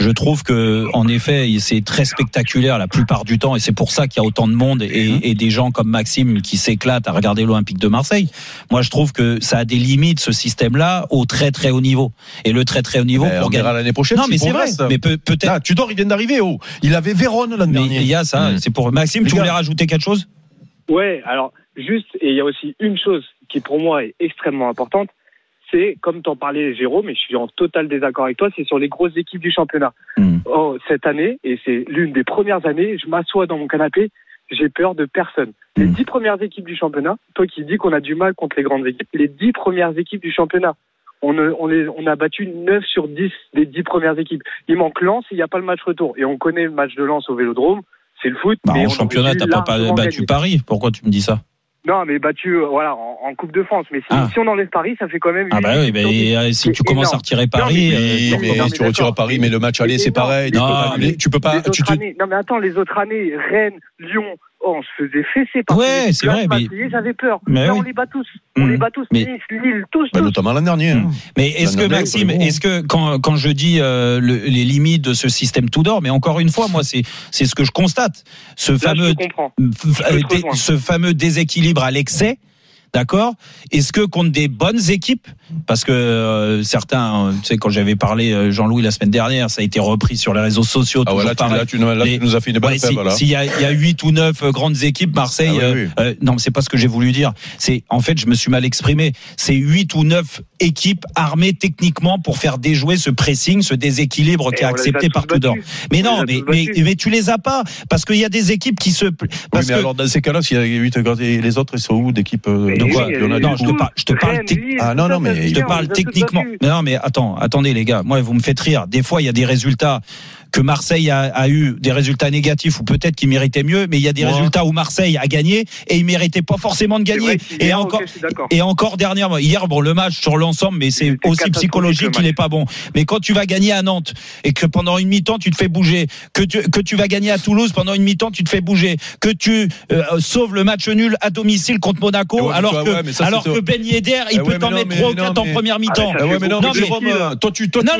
je trouve que en effet c'est très spectaculaire la plupart du temps et c'est pour ça qu'il y a autant de monde et, et des gens comme Maxime qui s'éclatent à regarder l'Olympique de Marseille. Moi je trouve que ça a des limites ce système-là au très très haut niveau et le très très haut niveau Ben, pour on verra gagner. l'année prochaine Non mais c'est vrai, mais peut- peut-être. Là, Tudor il vient d'arriver oh il avait Vérone l'an Mais dernier il y a ça, Mm. c'est pour Maxime. Les Tu gars. voulais rajouter quelque chose? Ouais, alors juste, et il y a aussi une chose qui pour moi est extrêmement importante, c'est, comme t'en parlais Jérôme, et je suis en total désaccord avec toi, c'est sur les grosses équipes du championnat. Hmm. Oh, cette année, et c'est l'une des premières années, je m'assois dans mon canapé, j'ai peur de personne. Les Hmm. dix premières équipes du championnat, toi qui dis qu'on a du mal contre les grandes équipes, les dix premières équipes du championnat, on, ne- on, les- on a battu 9 sur 10 des dix premières équipes. Il manque Lens, il n'y a pas le match retour. Et on connaît le match de Lens au Vélodrome, c'est le foot. Bah, mais en championnat, t'as pas, battu. Paris. Pourquoi tu me dis ça? Non, mais battu euh, voilà, en, en Coupe de France. Mais si, Ah. si on enlève Paris, ça fait quand même. Ah bah oui, bah, et, si tu commences à retirer Non, Paris, mais- euh, Oui, non, mais non, mais tu retires. Paris, mais le match aller, C'est pareil. Non, tu peux pas, les tu te- années, non mais attends, les autres années, Rennes, Lyon, on se faisait fesser par Ouais, c'est vrai, mais- Marseillais, j'avais peur. Mais Là, oui. on les bat tous. On Mmh. les bat tous. Mais- Lille, tous, bah, tous. notamment l'an dernier. hein. Mais est-ce que Maxime, est-ce que quand, quand je dis euh, le- les limites de ce système tout d'or, mais encore une fois, moi c'est c'est ce que je constate, ce Là, fameux rejoindre. ce fameux déséquilibre à l'excès. D'accord Est-ce que contre des bonnes équipes Parce que euh, certains, euh, tu sais, quand j'avais parlé euh, Jean-Louis la semaine dernière, ça a été repris sur les réseaux sociaux. Ah toujours voilà, tu, pareil. là, tu, là, Les- tu nous as fait une bonne Ouais, si-. S'il y a, il y a 8 ou 9 grandes équipes, Marseille, Ah oui, euh, oui. euh, non, mais c'est pas ce que j'ai voulu dire. C'est en fait, je me suis mal exprimé. C'est 8 ou 9 équipes armées techniquement pour faire déjouer ce pressing, ce déséquilibre qui est accepté par Tudor. Mais On non, mais, mais, mais tu les as pas parce qu'il y a des équipes qui se Oui, mais que alors, dans ces cas-là, s'il y a 8 et les autres, ils sont où d'équipes euh, de quoi non, du je te parle, je te parle Ah, non, non, mais je te parle techniquement. battus. Non, mais attends, attendez les gars. Moi, vous me faites rire. Des fois, il y a des résultats que Marseille a, a eu des résultats négatifs ou peut-être qu'il méritait mieux, mais il y a des résultats où Marseille a gagné et il méritait pas forcément de gagner. Et encore, et encore dernièrement, hier, bon, le match sur l'ensemble, mais c'est aussi psychologique qu'il match. est pas bon. Mais quand tu vas gagner à Nantes et que pendant une mi-temps tu te fais bouger, que tu, que tu vas gagner à Toulouse pendant une mi-temps tu te fais bouger, que tu euh, sauves le match nul à domicile contre Monaco, ouais, alors toi, que, ouais, ça, alors c'est- que Ben Yedder, il Eh peut t'en mettre mais 3 ou non, 4 en première mi-temps. Non, mais mais- Jérôme, toi, tu, toi, non,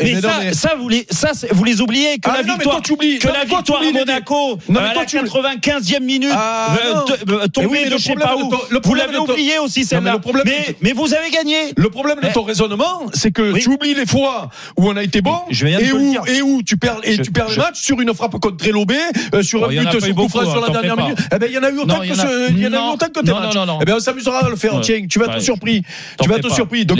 mais, ça, mais- ça, vous les, ça, c'est- vous les oubliez que Ah, la non, mais victoire, toi, tu oublies. que Non, la mais toi, victoire à Monaco, Non, mais à la tu- 95e minute, Ah, euh, euh, Eh tombée oui, mais de je sais pas où. ton- le Vous l'avez oublié aussi mais celle-là. Mais, ton- mais vous avez gagné. Le problème de Mais- ton raisonnement, c'est que Oui. tu oublies les fois où on a été bon Je et où, et où tu perds, et Je- tu perds le match sur une frappe contre Trélobé, euh, sur Oh, un but sur coup sur hein, la t'en dernière minute. Eh ben, il y en a eu autant que il y en a eu non, autant que tes matchs. Eh ben, on s'amusera à le faire, tiens, tu vas être surpris. Tu vas être surpris. Donc,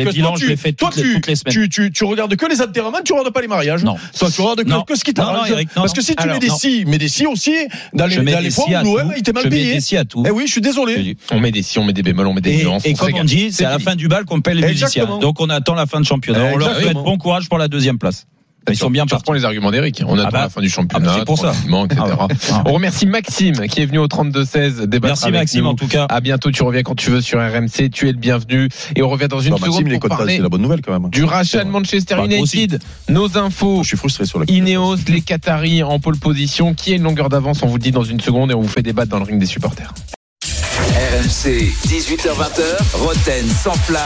toi, tu, tu, regardes que les enterrements, tu regardes pas les mariages. Non. Toi, tu regardes que, Non. que ce qui Non, non, t'arrange. Parce que si tu Alors, mets des si, mais des si aussi, dans les, dans les fois où l'OM a été mal Je mets payé. des si à tout. Eh oui, je suis désolé. On met des si, on met des bémols, on met des nuances. et comme on dit, c'est à la fin du bal qu'on paie les musiciens. Donc on attend la fin de championnat. On leur souhaite bon courage pour la deuxième place. Ils sont bien partis. les arguments d'Eric. On attend bah. la fin du Ah championnat, bah, c'est pour ça. tranquillement, etc. Ah. Ah. On remercie Maxime qui est venu au 32-16 débattre Merci avec Maxime nous. en tout cas. À bientôt, tu reviens quand tu veux sur RMC, tu es le bienvenu. Et on revient dans une Bah, Maxime, seconde pour parler c'est la bonne nouvelle quand même. du rachat de Manchester Bah. United. Nos infos, Je suis frustré sur la Ineos, les Qataris en pole position. Qui a une longueur d'avance On vous le dit dans une seconde et on vous fait débattre dans le ring des supporters. RMC, 18h20h, Roten sans flamme.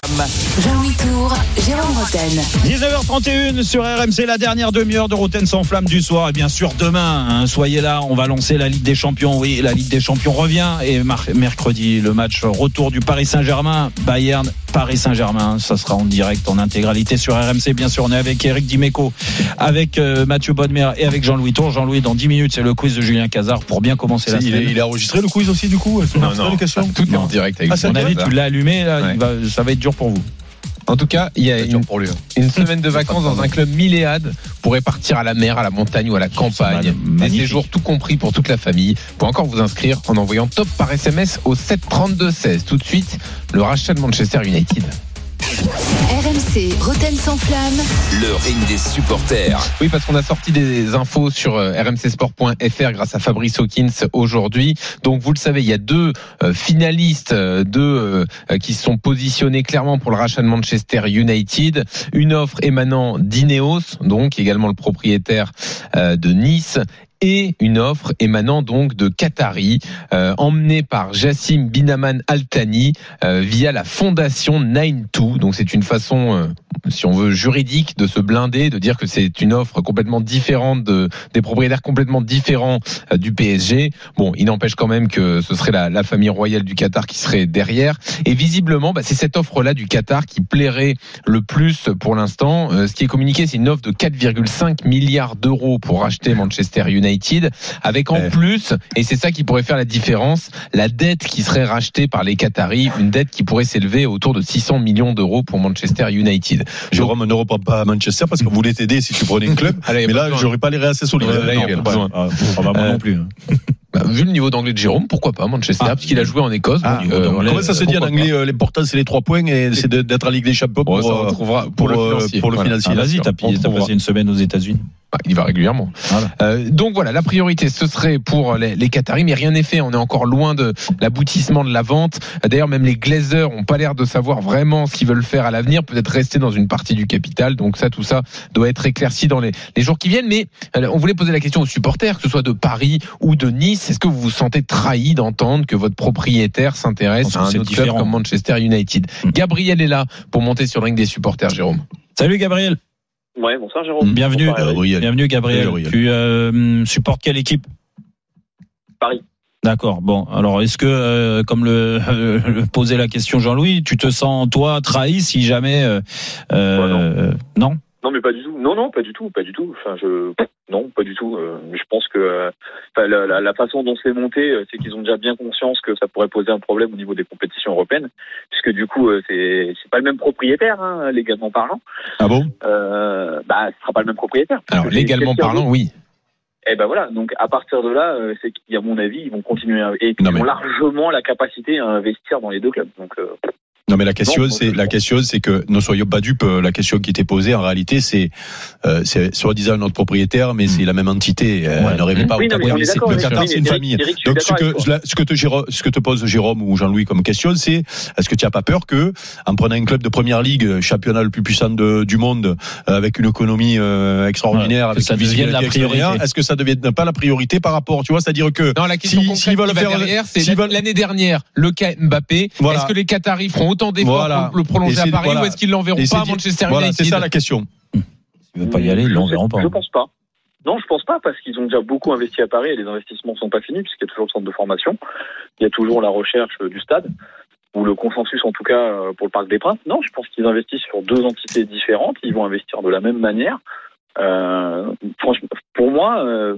Jean-Louis Tour, Jérôme Roten. 19h31 sur RMC, la dernière demi-heure de Roten sans flamme du soir. Et bien sûr, demain, hein, soyez là, on va lancer la Ligue des Champions. Oui, la Ligue des Champions revient. Et mercredi, le match retour du Paris Saint-Germain, Bayern, Paris Saint-Germain. Ça sera en direct, en intégralité sur RMC. Bien sûr, on est avec Eric Dimeco, avec euh, Mathieu Bodmer et avec Jean-Louis Tour. Jean-Louis, dans 10 minutes, c'est le quiz de Julien Cazard pour bien commencer la Il semaine. est, il est enregistré le quiz aussi du coup Est-ce qu'on Tout est en direct avec Ah, mon avis, Cazard. tu l'as allumé, là, Ouais. il va- ça va être dur pour vous. En tout cas, il y a une, pour lui. une semaine de vacances dans un club milléade pourrait partir à la mer, à la montagne ou à la campagne. Des séjours tout compris pour toute la famille. Vous pouvez encore vous inscrire en envoyant top par SMS au 732 16. Tout de suite, le rachat de Manchester United. RMC, Roten sans flamme. Le ring des supporters. Oui, parce qu'on a sorti des infos sur euh, rmcsport.fr grâce à Fabrice Hawkins aujourd'hui. Donc, vous le savez, il y a deux euh, finalistes, euh, deux qui sont positionnés clairement pour le rachat de Manchester United. Une offre émanant d'Ineos, donc également le propriétaire de Nice. Et une offre émanant donc de Qatari, euh, emmenée par Jassim Binaman Altani euh, via la fondation 9-2. Donc c'est une façon euh, si on veut, juridique de se blinder, de dire que c'est une offre complètement différente de, des propriétaires complètement différents euh, du PSG. Bon, il n'empêche quand même que ce serait la, la famille royale du Qatar qui serait derrière. Et visiblement, bah, c'est cette offre-là du Qatar qui plairait le plus pour l'instant. Euh, ce qui est communiqué, c'est une offre de 4,5 milliards d'euros pour racheter Manchester United. United, avec en plus, et c'est ça qui pourrait faire la différence, la dette qui serait rachetée par les Qataris, une dette qui pourrait s'élever autour de 600 millions d'euros pour Manchester United. Jérôme ne reprend pas à Manchester parce qu'on voulait t'aider si tu prenais un club. Allez, mais pas là, j'aurais pas les assez solides. Ouais, là, Non, pas besoin. ah, bah, moi Euh, non plus. Bah, vu le niveau d'anglais de Jérôme, pourquoi pas Manchester, Ah. parce qu'il a joué en Écosse. Ah, donc, euh, Comment ça se dit en anglais euh, L'important, c'est les trois points et c'est d'être à Ligue des. Bon, pour, euh, pour, pour le euh, financier. pour le Voilà. financier. Ah, Vas-y, t'as passé une semaine aux États-Unis. Bah, il va régulièrement. Voilà. Euh, donc voilà, la priorité, ce serait pour les, les Qataris, mais rien n'est fait. On est encore loin de l'aboutissement de la vente. D'ailleurs, même les Glazers ont pas l'air de savoir vraiment ce qu'ils veulent faire à l'avenir. Peut-être rester dans une partie du capital. Donc ça, tout ça doit être éclairci dans les, les jours qui viennent. Mais euh, on voulait poser la question aux supporters, que ce soit de Paris ou de Nice. Est-ce que vous vous sentez trahi d'entendre que votre propriétaire s'intéresse à un autre club comme Manchester United Mm. Gabriel est là pour monter sur le ring des supporters, Jérôme. Salut Gabriel. Ouais, bonsoir Jérôme. Bienvenue. Bonsoir, Eric. Gabriel. Bienvenue Gabriel. Tu euh, supportes quelle équipe? Paris. D'accord. Bon, alors est-ce que, euh, comme le, le posait la question Jean-Louis, tu te sens toi trahi si jamais euh, euh, non Non, mais pas du tout. Non, non, pas du tout, pas du tout. Enfin, je non, pas du tout. Euh, je pense que euh, la, la- la façon dont c'est monté, euh, c'est qu'ils ont déjà bien conscience que ça pourrait poser un problème au niveau des compétitions européennes, puisque du coup, c'est c'est pas le même propriétaire, hein, légalement parlant. Ah bon? Bah, ce sera pas le même propriétaire. Alors légalement parlant, oui. Eh ben voilà. Donc à partir de là, c'est qu'à mon avis, ils vont continuer à, et Non, ils mais- ont largement la capacité à investir dans les deux clubs. Donc euh, Non, mais la question, c'est la question, c'est que ne soyons pas dupes. euh, La question qui était posée, en réalité, c'est euh, c'est soi-disant notre propriétaire, mais c'est la même entité. Euh. Ne rêvez pas Oui, non, mais C'est- Le Qatar, c'est une Eric, famille. Eric, Donc, ce que, la- ce que te Jérôme- ce que te pose Jérôme ou Jean-Louis comme question, c'est est-ce que tu n'as pas peur que, en prenant un club de première ligue, championnat le plus puissant de- du monde, euh, avec une économie euh, extraordinaire, Ouais, que avec ça une devienne la priorité. est-ce que ça ne devienne pas la priorité par rapport, tu vois, c'est-à-dire que Non, la question Si- concrète s'ils veulent qui va faire- derrière, c'est l'année dernière, le cas Mbappé. Est-ce que les Qataris feront autant d'efforts Voilà. pour le prolonger à Paris voilà. ou est-ce qu'ils l'enverront pas à Manchester voilà, c'est United ça la question. Tu veux pas y aller, ils l'enverront pas. Je pense pas. Non, je pense pas parce qu'ils ont déjà beaucoup investi à Paris et les investissements sont pas finis puisqu'il y a toujours le centre de formation, il y a toujours la recherche du stade ou le consensus en tout cas euh, pour le Parc des Princes. Non, je pense qu'ils investissent sur deux entités différentes. Ils vont investir de la même manière. Euh, franchement, pour moi, euh,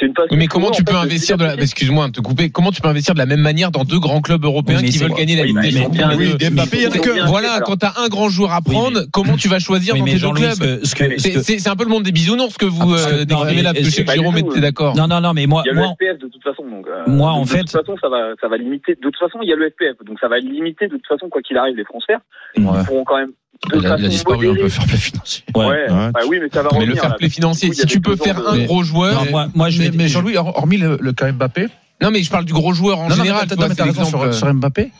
c'est une façon. Oui, mais comment tu peux de investir de la, excuse-moi de te couper, comment tu peux investir de la même manière dans deux grands clubs européens Oui, qui veulent gagner la Ligue des Champions bien Voilà, quand t'as un grand joueur à prendre, comment tu vas choisir dans tes deux clubs C'est- que- C'est c'est un peu le monde des bisounours que vous Ah, euh, non, décrivez là, parce que Jérôme était d'accord. Non, non, non, mais moi, Il y a moi, le SPF de toute façon. Donc, euh, Moi, en de fait- toute façon, ça va, ça va limiter. De toute façon, il y a le SPF, donc ça va limiter de toute façon quoi qu'il arrive les transferts. Ouais. Ils pourront quand même. Il a, il a façon disparu un peu, modérée. fair play financier. ouais. Ouais, Ouais. bah oui, mais ça va Mais revenir. le fair là. play financier, coup, il y si a tu peux faire de- un Mais- gros joueur, Non, moi, moi, je mais, mais Jean-Louis, hormis le, le cas Mbappé, non mais je parle du gros joueur en non, général. non, mais t'as raison sur, sur Mbappé.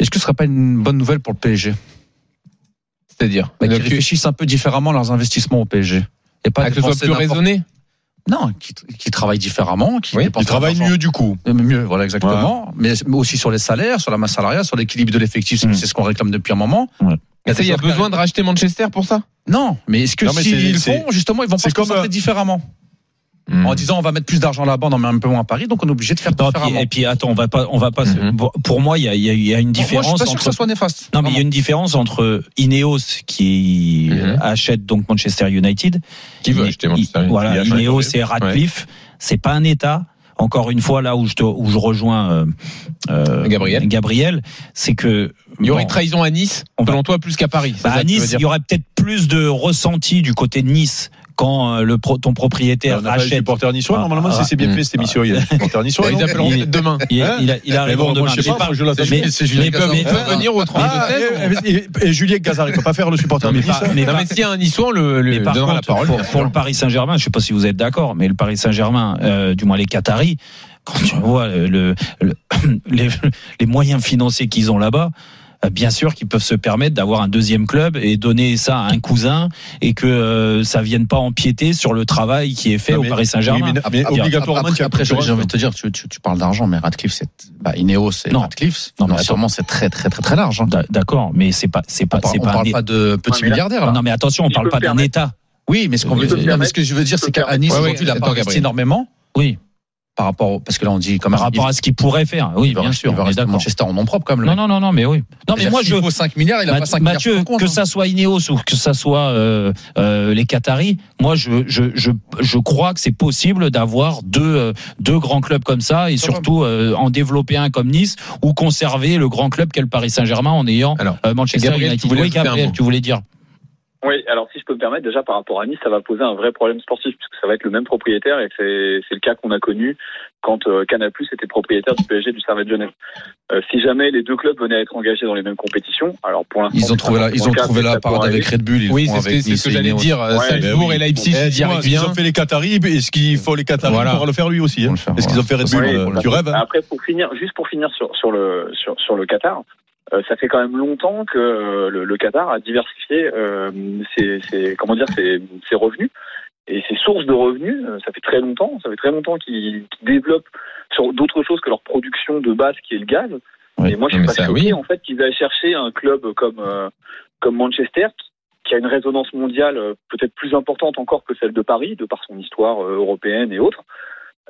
Est-ce que ce serait pas une bonne nouvelle pour le PSG C'est-à-dire bah, Qu'ils réfléchissent un peu différemment leurs investissements au PSG. Et pas ah, que ce soit plus raisonné. Non, qui, qui travaillent différemment, qui Oui, dépensent Il travaille l'argent. mieux du coup. Euh, Mieux, voilà, exactement. Mais, mais aussi sur les salaires, sur la masse salariale, sur l'équilibre de l'effectif, c'est Mm. c'est ce qu'on réclame depuis un moment. Mais ça, il y a besoin de racheter Manchester pour ça? Non, mais est-ce que s'ils c'est- font, justement, ils vont pas se comme, concentrer euh, différemment? Hmm. En disant, on va mettre plus d'argent là-bas, on en met un peu moins à Paris, donc on est obligé de faire Non, puis- et puis attends, on va pas, on va pas. se- Mhm. pour- moi, il y a, il y a- il y a une Moi, je différence suis pas sûr que ça soit néfaste. Non, mais il y a une différence entre Ineos qui Mhm. achète donc Manchester United. Qui veut acheter Manchester United? Voilà, Ineos et Radcliffe. C'est pas un État. Encore une fois, là où je, te, où je rejoins euh, euh, Gabriel. Gabriel, c'est que Il y aurait bon, une trahison à Nice, On va- selon toi, plus qu'à Paris. bah, à Nice, il y aurait peut-être plus de ressenti du côté de Nice quand euh, le pro- ton propriétaire On rachète. supporters niçois. Ah, Normalement, ah, c'est bien ah, fait cette émission. Il y a des supporters niçois. Ils appelleront demain. Il, Hein il, il arrive Mais bon, demain. je sais Mais pas, je l'attends. mais- Julien mais- Cazorla. mais- Il peut venir au 32 Ah, 16. et, et- et Julien Gazard, il peut pas faire le supporter de mais s'il y a un Niçois, on le, le donnera la parole. pour, le Paris Saint-Germain, je sais pas si vous êtes d'accord, mais le Paris Saint-Germain, euh, du moins les Qataris, quand tu vois le, le- le- les, les moyens financiers qu'ils ont là-bas, euh, bien sûr qu'ils peuvent se permettre d'avoir un deuxième club et donner ça à un cousin et que euh, ça vienne pas empiéter sur le travail qui est fait Non, au mais- Paris Saint-Germain. oui, mais- mais Après- obligatoirement, après, tu as après, j'ai envie de te dire, tu, tu, tu parles d'argent, mais Radcliffe, c'est, bah, Ineos Non. Radcliffe, Non, mais financièrement, c'est très, très, très, très large. hein. D'a- D'accord, mais c'est pas, c'est pas, On parle, c'est on pas, parle un- pas de petits milliardaires, là. Non, mais attention, on je parle pas d'un. État. Oui, mais ce qu'on Je veut mais ce que je veux dire, c'est permettre. aujourd'hui, il a investi énormément. Oui. Par rapport au- parce que là on dit même Par rapport à ce qu'il pourrait faire. Oui, bien sûr. il va rester. Manchester en nom propre le Non, non, non, non, mais oui. Non, mais moi, je. vaut 5 milliards, il a pas Math- 5 milliards. Mathieu, compte, que hein. ça soit Ineos ou que ça soit euh, euh, les Qataris, moi je, je, je, je crois que c'est possible d'avoir deux, euh, deux grands clubs comme ça et surtout euh, en développer un comme Nice ou conserver le grand club qu'est le Paris Saint-Germain en ayant Alors, euh, Manchester Gabriel, United. tu voulais Oui, Gabriel, tu voulais dire. Oui, alors si je peux me permettre, déjà par rapport à Nice, ça va poser un vrai problème sportif, puisque ça va être le même propriétaire, et c'est c'est le cas qu'on a connu quand euh, Canal était propriétaire du PSG du Servette Genève. Euh, si jamais les deux clubs venaient à être engagés dans les mêmes compétitions, alors pour l'instant... Ils ont trouvé la, ils ont cas, trouvé la parade avec. Red Bull. Ils Oui, c'est ce avec que- c'est ce que j'allais dire. euh, Ouais, Salzbourg et. Leipzig, Eh, ils bien. ont fait les Qataris, est-ce qu'il faut les Qataris Voilà. pour le faire lui aussi hein Est-ce qu'ils ont fait Red. Bull Oui, euh, Tu rêves hein Après, pour finir, juste pour finir sur, sur le sur, sur le Qatar, ça fait quand même longtemps que euh, le, le Qatar a diversifié euh, ses, ses- comment dire ses, ses revenus et ses sources de revenus. euh, ça fait très longtemps, ça fait très longtemps qu'ils développent sur d'autres choses que leur production de base qui est le gaz. Oui. Et moi, je suis pas ça, choqué oui. en fait qu'ils aillent chercher un club comme euh, comme Manchester qui- a une résonance mondiale euh, peut-être plus importante encore que celle de Paris, de par son histoire euh, européenne et autres.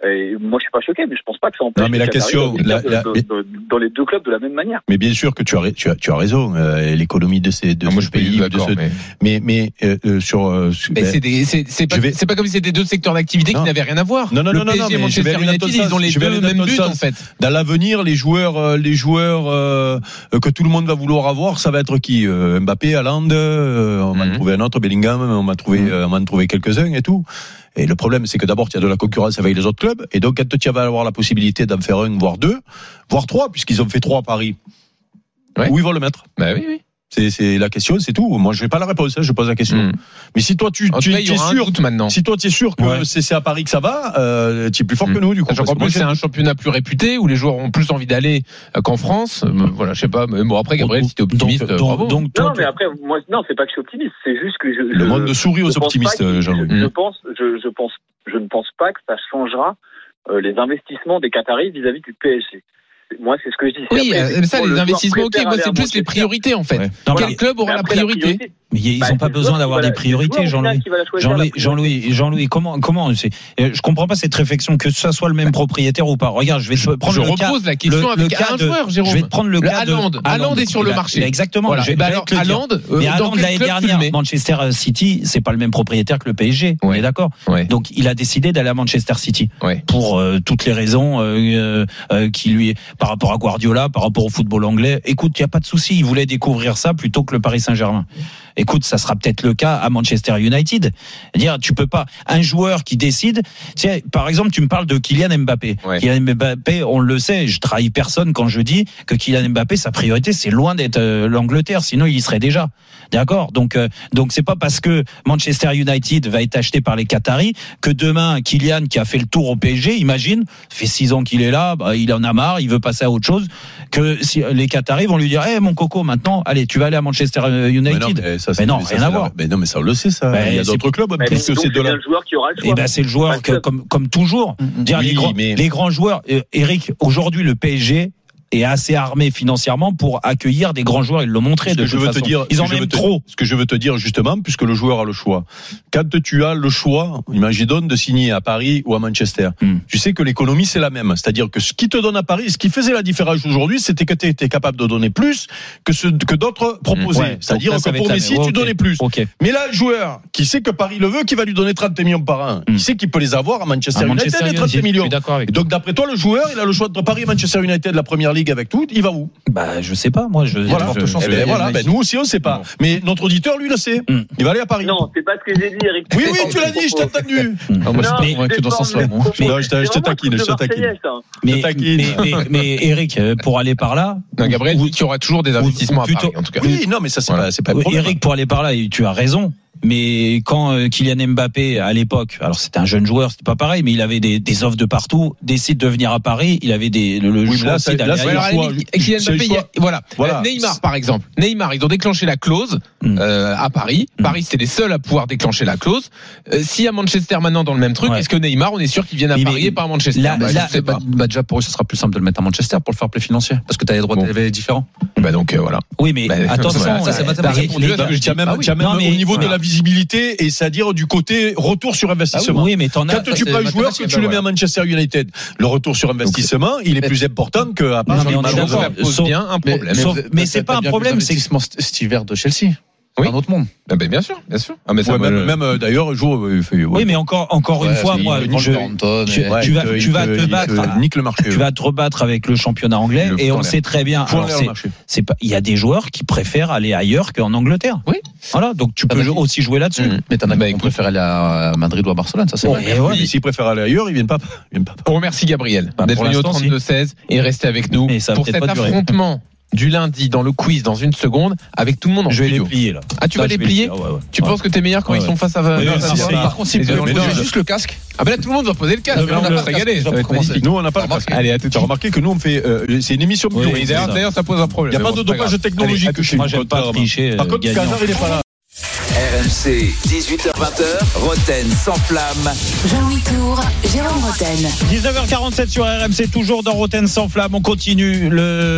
Et moi, je suis pas choqué, mais je pense pas que ça empêche Non, mais la question, d'investir la- la- de- de- de- dans les deux clubs de la même manière. Mais bien sûr que tu as, tu as, tu as raison. euh, L'économie de ces de Ah, ce pays, de d'accord. ce- mais- mais mais euh, euh, sur, euh, ben, c'est des- c'est c'est pas, vais- pas comme si c'était deux secteurs d'activité qui n'avaient rien à voir. Non, non, le non, non, PSG non, et mais je vais Manchester aller dans ton United, ils ont les deux dans mêmes buts sens. en fait. dans l'avenir, les joueurs, euh, les joueurs euh, que tout le monde va vouloir avoir, ça va être qui Euh, Mbappé, Haaland, euh, on va Mhm. trouver un autre, Bellingham, on va trouver, Mhm. on va trouver quelques-uns et tout. Et le problème, c'est que d'abord, il y a de la concurrence avec les autres clubs, et donc quand tu vas avoir la possibilité d'en faire un, voire deux, voire trois, puisqu'ils ont fait trois à Paris, Ouais. où ils vont le mettre? Bah oui, oui. C'est c'est la question, c'est tout. Moi, je n'ai pas la réponse, hein, je pose la question. Mm. Mais si toi, tu, tu, cas, tu es sûr, maintenant. si toi, tu es sûr que Ouais. c'est à Paris que ça va, euh, tu es plus fort Mm. que nous, du coup. C'est un championnat plus réputé où les joueurs ont plus envie d'aller euh, qu'en France. Euh, Voilà, je sais pas. Mais bon, après, Gabriel, si t'es optimiste, donc, bravo. donc, toi, Non, mais après, moi, non, c'est pas que je suis optimiste, c'est juste que je. Le je- monde sourit aux pense pas optimistes, Jean-Louis. Je, je pense, je, je pense, je ne pense pas que ça changera euh, les investissements des Qataris vis-à-vis du PSG. Moi, c'est ce que je dis. Oui, Après, euh, ça, le les investissements, ok. Moi, c'est plus les Manchester. priorités, en fait. Ouais. Non, Quel club aura la priorité mais ils bah, n'ont pas c'est le besoin d'avoir des le priorités, Jean-Louis. Jean-Louis, Jean-Louis, Jean-Louis, comment, comment, c'est, euh, je comprends pas cette réflexion que ça soit le même propriétaire ou pas. Regarde, je vais te prendre Je le cas. repose la question le- le avec cas un de- joueur, Jérôme. Je vais te prendre le Le cas de Haaland. Haaland est sur le marché. il a Exactement. Voilà. Je vais- j'allais alors, te le dire. Haaland, euh, Mais quel l'année le dernière, Manchester City, c'est pas le même propriétaire que le PSG. On Ouais. est d'accord. Ouais. Donc il a décidé d'aller à Manchester City Ouais. pour euh, toutes les raisons euh, euh, euh, qui lui par rapport à Guardiola, par rapport au football anglais. Écoute, il y a pas de souci, il voulait découvrir ça plutôt que le Paris Saint-Germain. Écoute, ça sera peut-être le cas à Manchester United. Dire, tu peux pas un joueur qui décide. Tiens, par exemple, tu me parles de Kylian Mbappé. Ouais. Kylian Mbappé, on le sait, je trahis personne quand je dis que Kylian Mbappé, sa priorité, c'est loin d'être euh, l'Angleterre, sinon il y serait déjà. D'accord? Donc, euh, donc c'est pas parce que Manchester United va être acheté par les Qataris que demain Kylian, qui a fait le tour au PSG, imagine, fait six ans qu'il est là, bah, il en a marre, il veut passer à autre chose, que si les Qataris vont lui dire, eh mon coco, maintenant, allez, tu vas aller à Manchester euh, United. Mais ça, Mais non, ça, rien à voir. Mais non, mais ça, on le sait, ça. Il y a d'autres clubs, Mais plus donc, que c'est de bien la. le joueur qui aura le choix. Eh ben c'est le joueur que, que- comme comme toujours. Dire, Oui, les, grands, mais- les grands joueurs. euh, Eric, aujourd'hui le PSG est assez armé financièrement pour accueillir des grands joueurs. Ils l'ont montré de que je toute veux te façon. dire, Ils en je te- trop. Ce que je veux te dire justement, puisque le joueur a le choix. Quand tu as le choix, imaginons de signer à Paris ou à Manchester, Hmm. tu sais que l'économie c'est la même. C'est-à-dire que ce qui te donne à Paris, ce qui faisait la différence aujourd'hui, c'était que tu étais capable de donner plus que ce que d'autres proposaient. Ouais, C'est-à-dire que pour Messi, même. tu donnais plus. Mais là, le joueur qui sait que Paris le veut, qui va lui donner 30 millions par an, Hmm. il sait qu'il peut les avoir à Manchester, À Manchester United, les 30 United, je millions. donc, d'après toi, le joueur, il a le choix entre Paris et Manchester United, la première ligue avec tout, il va où? Bah je sais pas. Moi je. Voilà, je- Eh ben, voilà. Ben, nous aussi, on sait pas. Mais notre auditeur, lui, le sait. Hmm. Il va aller à Paris. Non, c'est pas ce que j'ai dit, Eric. Oui, oui, tu l'as dit, je t'ai entendu. Ah, moi, je suis Non, convaincu dans ce sens-là. Non, je te- je taquine, je te taquine. Mais, Je Eric, euh, pour aller par là. Non, Gabriel ou- dit qu'il y aura toujours des investissements à Paris, en tout cas. Oui, non, mais ça, c'est pas. Eric, pour aller par là, tu as raison. Mais quand euh, Kylian Mbappé, à l'époque, alors c'était un jeune joueur, c'était pas pareil, mais il avait des, des offres de partout, décide de venir à Paris, il avait des, le, le Oui, mais choix là, aussi d'aller la Kylian Mbappé, il y a- voilà. Voilà. Euh, Neymar, par exemple. Neymar, ils ont déclenché la clause Mm. euh, à Paris. Mm. Paris, c'est les seuls à pouvoir déclencher la clause. Euh, si à Manchester maintenant dans le même truc, Ouais. est-ce que Neymar, on est sûr qu'il vienne à Mais- Paris et pas à Manchester Là- Bah, là- je sais pas. Bah, déjà, pour eux, ça sera plus simple de le mettre à Manchester pour le faire play financier. Parce que tu as les droits Bon. de TV différents. Bah donc euh, voilà. Oui, mais Bah, attention, ça, c'est euh, même, Ah oui. tu as même lisibilité et c'est-à-dire du côté retour sur investissement. Ah oui, mais en as, Quand ah, tu prends un joueur, que tu le mets à Manchester United, le retour sur investissement, il est plus important qu'à part. Non, mais on pose bien un problème. Mais c'est pas un problème, c'est l'investissement de Chelsea oui. un autre monde. Ah, ben bien sûr, bien sûr. Ah, même, euh, d'ailleurs, jour. Ouais. Oui, mais encore, encore une fois, moi, tu, vas, te, battre, tu vas te rebattre avec le championnat anglais, et on sait très bien. C'est il y a des joueurs qui préfèrent aller ailleurs qu'en Angleterre. Oui. Voilà, donc tu ah, peux ben, aussi jouer là-dessus. Mm. Mais t'en as ben, préfèrent aller à Madrid ou à Barcelone, ça c'est. vrai. S'ils préfèrent aller ailleurs, ils viennent pas. On remercie Gabriel d'être venu au 32-16 et rester avec nous pour cet affrontement du lundi dans le quiz dans une seconde avec tout le monde en je vais les plier là. Ah tu vas les plier Tu penses que t'es meilleur quand ils sont face à non, non, si Par contre si mais non, juste le casque. Ah ben là tout le monde doit poser le casque. Non, on va régaler. Nous on n'a pas le casque. Allez, tu as remarqué que nous on fait euh, c'est une émission d'ailleurs ça pose un problème. Il n'y a pas de dopage technologique que je suis pas tricher. Par contre euh, il pas là. RMC, 18h20h, Roten sans flamme. Jean-Louis Tour, Jérôme Roten. 19h47 sur RMC, toujours dans Roten sans flamme. On continue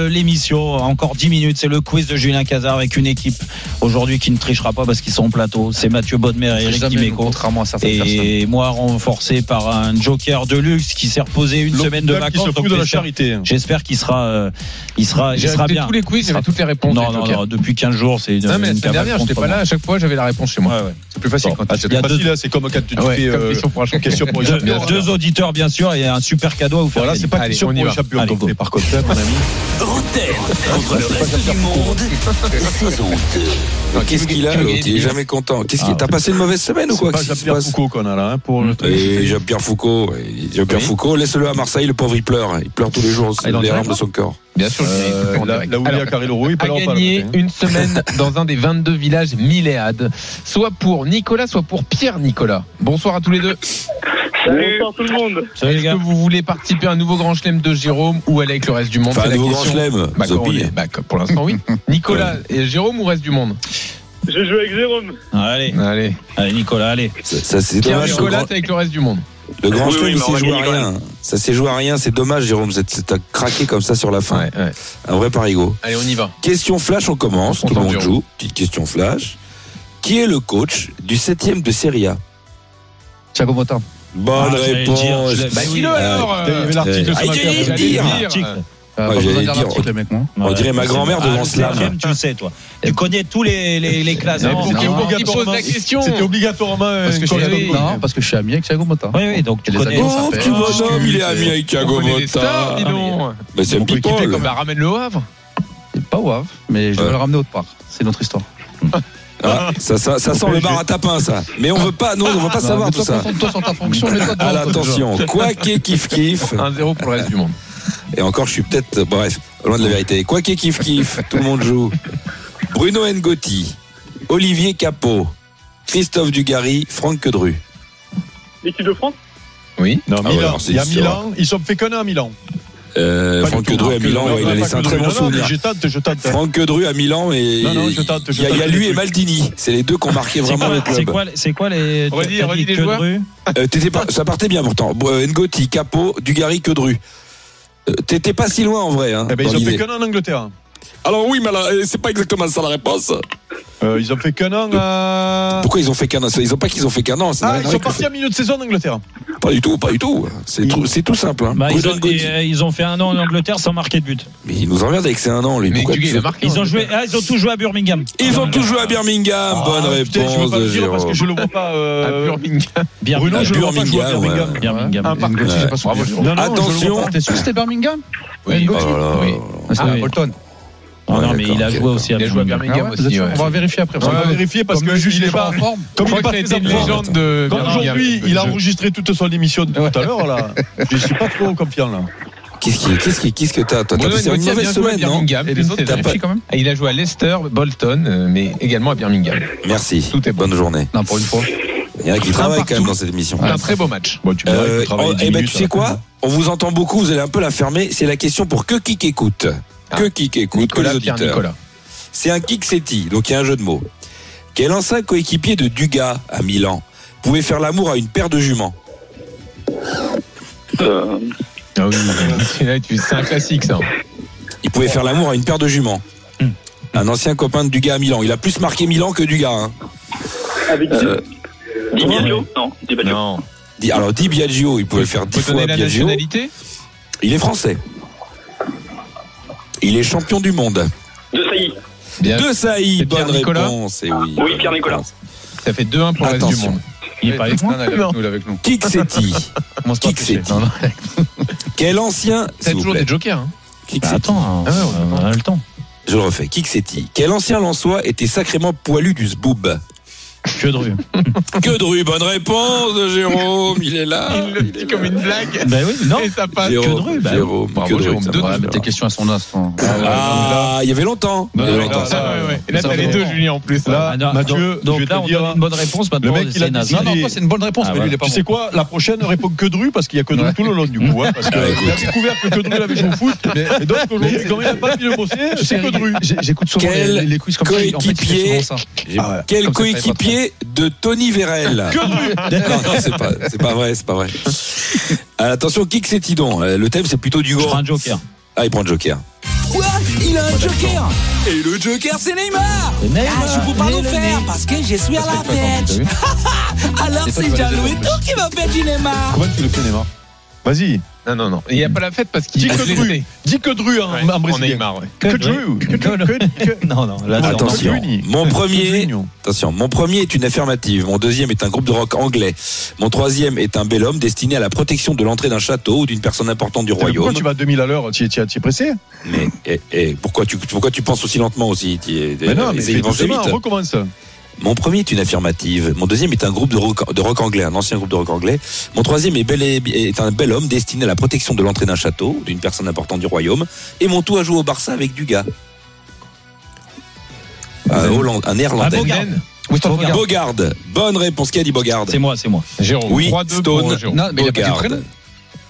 l'émission. Encore 10 minutes, c'est le quiz de Julien Cazard avec une équipe aujourd'hui qui ne trichera pas parce qu'ils sont en plateau. C'est Mathieu Bodmer et Eric Dimeco. Contrairement à certaines et personnes. moi renforcé par un joker de luxe qui s'est reposé une semaine de vacances. Qui se de la charité. J'espère qu'il sera, euh, il sera, il sera bien. tous les quiz, il toutes les réponses. Non, non, non, depuis 15 jours, c'est une. Non, mais la dernière, j'étais pas là. À chaque fois, j'avais la réponse c'est plus facile. Quand c'est facile, deux... c'est comme quand tu fais euh, a deux auditeurs, bien sûr, et un super cadeau à vous faire. Voilà, c'est pas question pour les par Costa, hein, mon ami. Qu'est-ce qu'il a Il est jamais content. T'as passé une mauvaise semaine ou quoi Jean-Pierre Foucault qu'on a là pour le Jean-Pierre Foucault, Jean-Pierre Foucault, laisse-le à Marseille, le pauvre il pleure, il pleure tous les jours, les larmes de son corps. Bien sûr, euh, là, là, où il y a Carré il gagner une semaine dans un des 22 villages milléades, soit pour Nicolas, soit pour Pierre Nicolas. Bonsoir à tous les deux. Salut. Bonsoir tout le monde. Est-ce que vous voulez participer à un nouveau Grand Chelem de Jérôme ou aller avec le reste du monde enfin, un nouveau Grand Chelem. Bah, bah, pour l'instant, oui. Nicolas et Jérôme ou reste du monde Je joue avec Jérôme. Allez. Allez. Allez, Nicolas, allez. Pierre Nicolas, t'es avec le reste du monde. Le grand oui, oui, il s'est joué à rien. Ça s'est joué à rien. C'est dommage, Jérôme. T'as craqué comme ça sur la fin. Ouais. Un vrai parigo. Allez, on y va. Question flash, on commence. On Tout le monde joue. Petite question flash. Qui est le coach du 7 de Serie A? Thiago Motta. Bonne ah, réponse. Bah, ah, dire, bah, oui, alors, euh, euh, l'article euh, dire, article, mec. On dirait ma grand-mère devant ah, Slam. Même, tu sais, toi. Tu connais tous les, les, les classes. C'était obligatoirement. Parce que, je suis, non, parce que je suis ami avec Thiago Motta. Oui, oui, donc tu connais. Oh, petit bonhomme, il est ami avec Thiago Motta. Ah, mais c'est people. comme la ramène le Havre. Pas au Havre, mais je vais le ramener autre part. C'est notre histoire. Ah, ça, ça, ça sent le bar à tapin, ça. Mais on veut pas, non, on veut pas ah, savoir tout ça. Toi sur ta fonction, mais toi, ah, attention, quoi qu'il kiff kiff. 1-0 pour le reste du monde. Et encore, je suis peut-être, bref, loin de la vérité. Quoi qu'il kiff kiff, tout le monde joue. Bruno Ngoti, Olivier Capot, Christophe Dugarry, Franck Quedru. L'équipe de France? Oui. Non, ah Milan. Il y a Milan. Ils sont fait qu'un à Milan. Euh, Franck Quedru à Milan, il a laissé un très bon souvenir. Je tente, je tente. Franck Quedru à Milan et il y, a lui et Maldini. C'est les deux qui ont marqué vraiment le club. C'est quoi, les Redis, les joueurs. Euh, pas, ça partait bien pourtant. Euh, Ngoti, Capot, Dugarry, Quedru. Euh, t'étais pas si loin en vrai. Hein, eh ben, ils ont fait qu'un an en Angleterre. Alors oui, mais c'est pas exactement ça la réponse. Euh, ils ont fait qu'un an. Pourquoi ils ont fait qu'un an? Ils ont pas qu'ils ont fait qu'un an. Ah, ils sont partis à milieu de saison en Angleterre. Pas du tout, pas du tout. C'est tout, tout, simple. Hein. Bah, ils, ont ils, ont fait un an en Angleterre sans marquer de but. Mais ils nous emmerdent avec ces un an, lui. Mais ils, ont joué, ah, ils ont tout joué à Birmingham. Ils, ont ah, tout joué à Birmingham. Ah, Bonne réponse. je veux pas le dire parce que je le vois pas. Euh... à Birmingham. Bruno, je le vois pas jouer à Birmingham. Ouais. Birmingham. Ah, un parc, ouais. je Attention. T'es sûr que c'était Birmingham? Oui. Bah Bolton. Ah non, mais il a joué aussi à Birmingham. Ah aussi, On va vérifier après. On va vérifier parce que le juge n'est pas en forme. Comme il pas une légende de Aujourd'hui, il a enregistré toute son émission de tout à l'heure là. Je suis pas trop confiant là. Qu'est-ce qui, qu'est-ce qui, qu'est-ce que t'as, toi, c'est une mauvaise semaine, non? Il a joué à Leicester, Bolton, euh, mais également à Birmingham. Merci. Bonne journée. Non, pour une fois. Il y en a qui travaillent quand même dans cette émission. Un très beau match. Bon, tu euh, oh, eh ben, tu sais hein. quoi? On vous entend beaucoup. Vous allez un peu la fermer. C'est la question pour que qui écoute que Kik écoute, que les auditeurs. C'est un Kik Seti, donc il y a un jeu de mots. Quel ancien coéquipier de Dugas à Milan pouvait faire l'amour à une paire de juments euh. oui, c'est un classique ça. Il pouvait faire l'amour à une paire de juments. Un ancien copain de Dugas à Milan. Il a plus marqué Milan que Dugas. Hein. Euh, Di Biagio Non, Di Biagio. Alors Di Biagio, il pouvait faire 10 fois Biagio. Il est français. Il est champion du monde. De Sailly. De Sailly, bonne Nicolas. réponse. Eh oui, Pierre Nicolas. Ça fait 2-1 pour Attention. le du monde. Il est pas avec, nous, avec nous. Kiksetti. Quel ancien. T'as toujours des jokers. Hein. Bah attends, hein. Ah on a le temps. Je le refais. Kiksetti. Quel ancien Lançois était sacrément poilu du zboob que de rue. que de rue, bonne réponse Jérôme, il est là. Il le dit il comme une blague. Ben oui, non. Et ça passe. Jérôme, que de rue, ben Jérôme, bravo, que de Jérôme. Deux, mettre tes questions à son instant. Ah, il y avait ah, longtemps. Non, il y avait longtemps. Ça, ouais. Et là, t'as les deux, Julien, en plus. Là, ah, Mathieu, donc, là, on donne une bonne réponse. Le mec, il a non, non, c'est une bonne réponse, ah, mais lui, il est pas Tu sais quoi, la prochaine, réponds que de rue, parce qu'il y a que de rue tout le long, du coup. Hein, parce qu'il a découvert que que de rue avait joué au foot. Et donc, aujourd'hui, quand il n'a pas fini de bosser, c'est que de rue. J'écoute souvent les quiz comme ça. Quel coéquipier de Tony Vérel. non, non, c'est pas, vrai, c'est pas vrai. Ah, attention, kick c'est Tidon. Euh, le thème, c'est plutôt du grand. un joker. Ah, il prend le joker. Quoi Il a un joker Et le joker, c'est Neymar Ah, je ne peux pas le faire parce que je suis à la tête. Alors c'est Jean-Louis qui va faire du Neymar. Comment tu le fais, Neymar? Vas-y. Non, non, non. Il n'y a pas la fête parce qu'il est. Dit que Dru en, ouais, en Brésilien. Ouais. Que Dru. Non, non. Là, attention. Mon premier, attention. Mon premier est une affirmative. Mon deuxième est un groupe de rock anglais. Mon troisième est un bel homme destiné à la protection de l'entrée d'un château ou d'une personne importante du royaume. Pourquoi tu vas 2000 à l'heure Tu es, pressé Mais eh, eh, pourquoi, tu, pourquoi tu penses aussi lentement aussi? Mais non, eh, mais vite. on recommence. Mon premier est une affirmative. Mon deuxième est un groupe de rock, anglais, un ancien groupe de rock anglais. Mon troisième est, un bel homme destiné à la protection de l'entrée d'un château, d'une personne importante du royaume. Et mon tout a joué au Barça avec Dugas. Euh, un, un néerlandais. Ah, Bogard. Bogard. Bonne réponse. Qui a dit Bogard? C'est moi, c'est moi. Jérôme. Oui, Stone.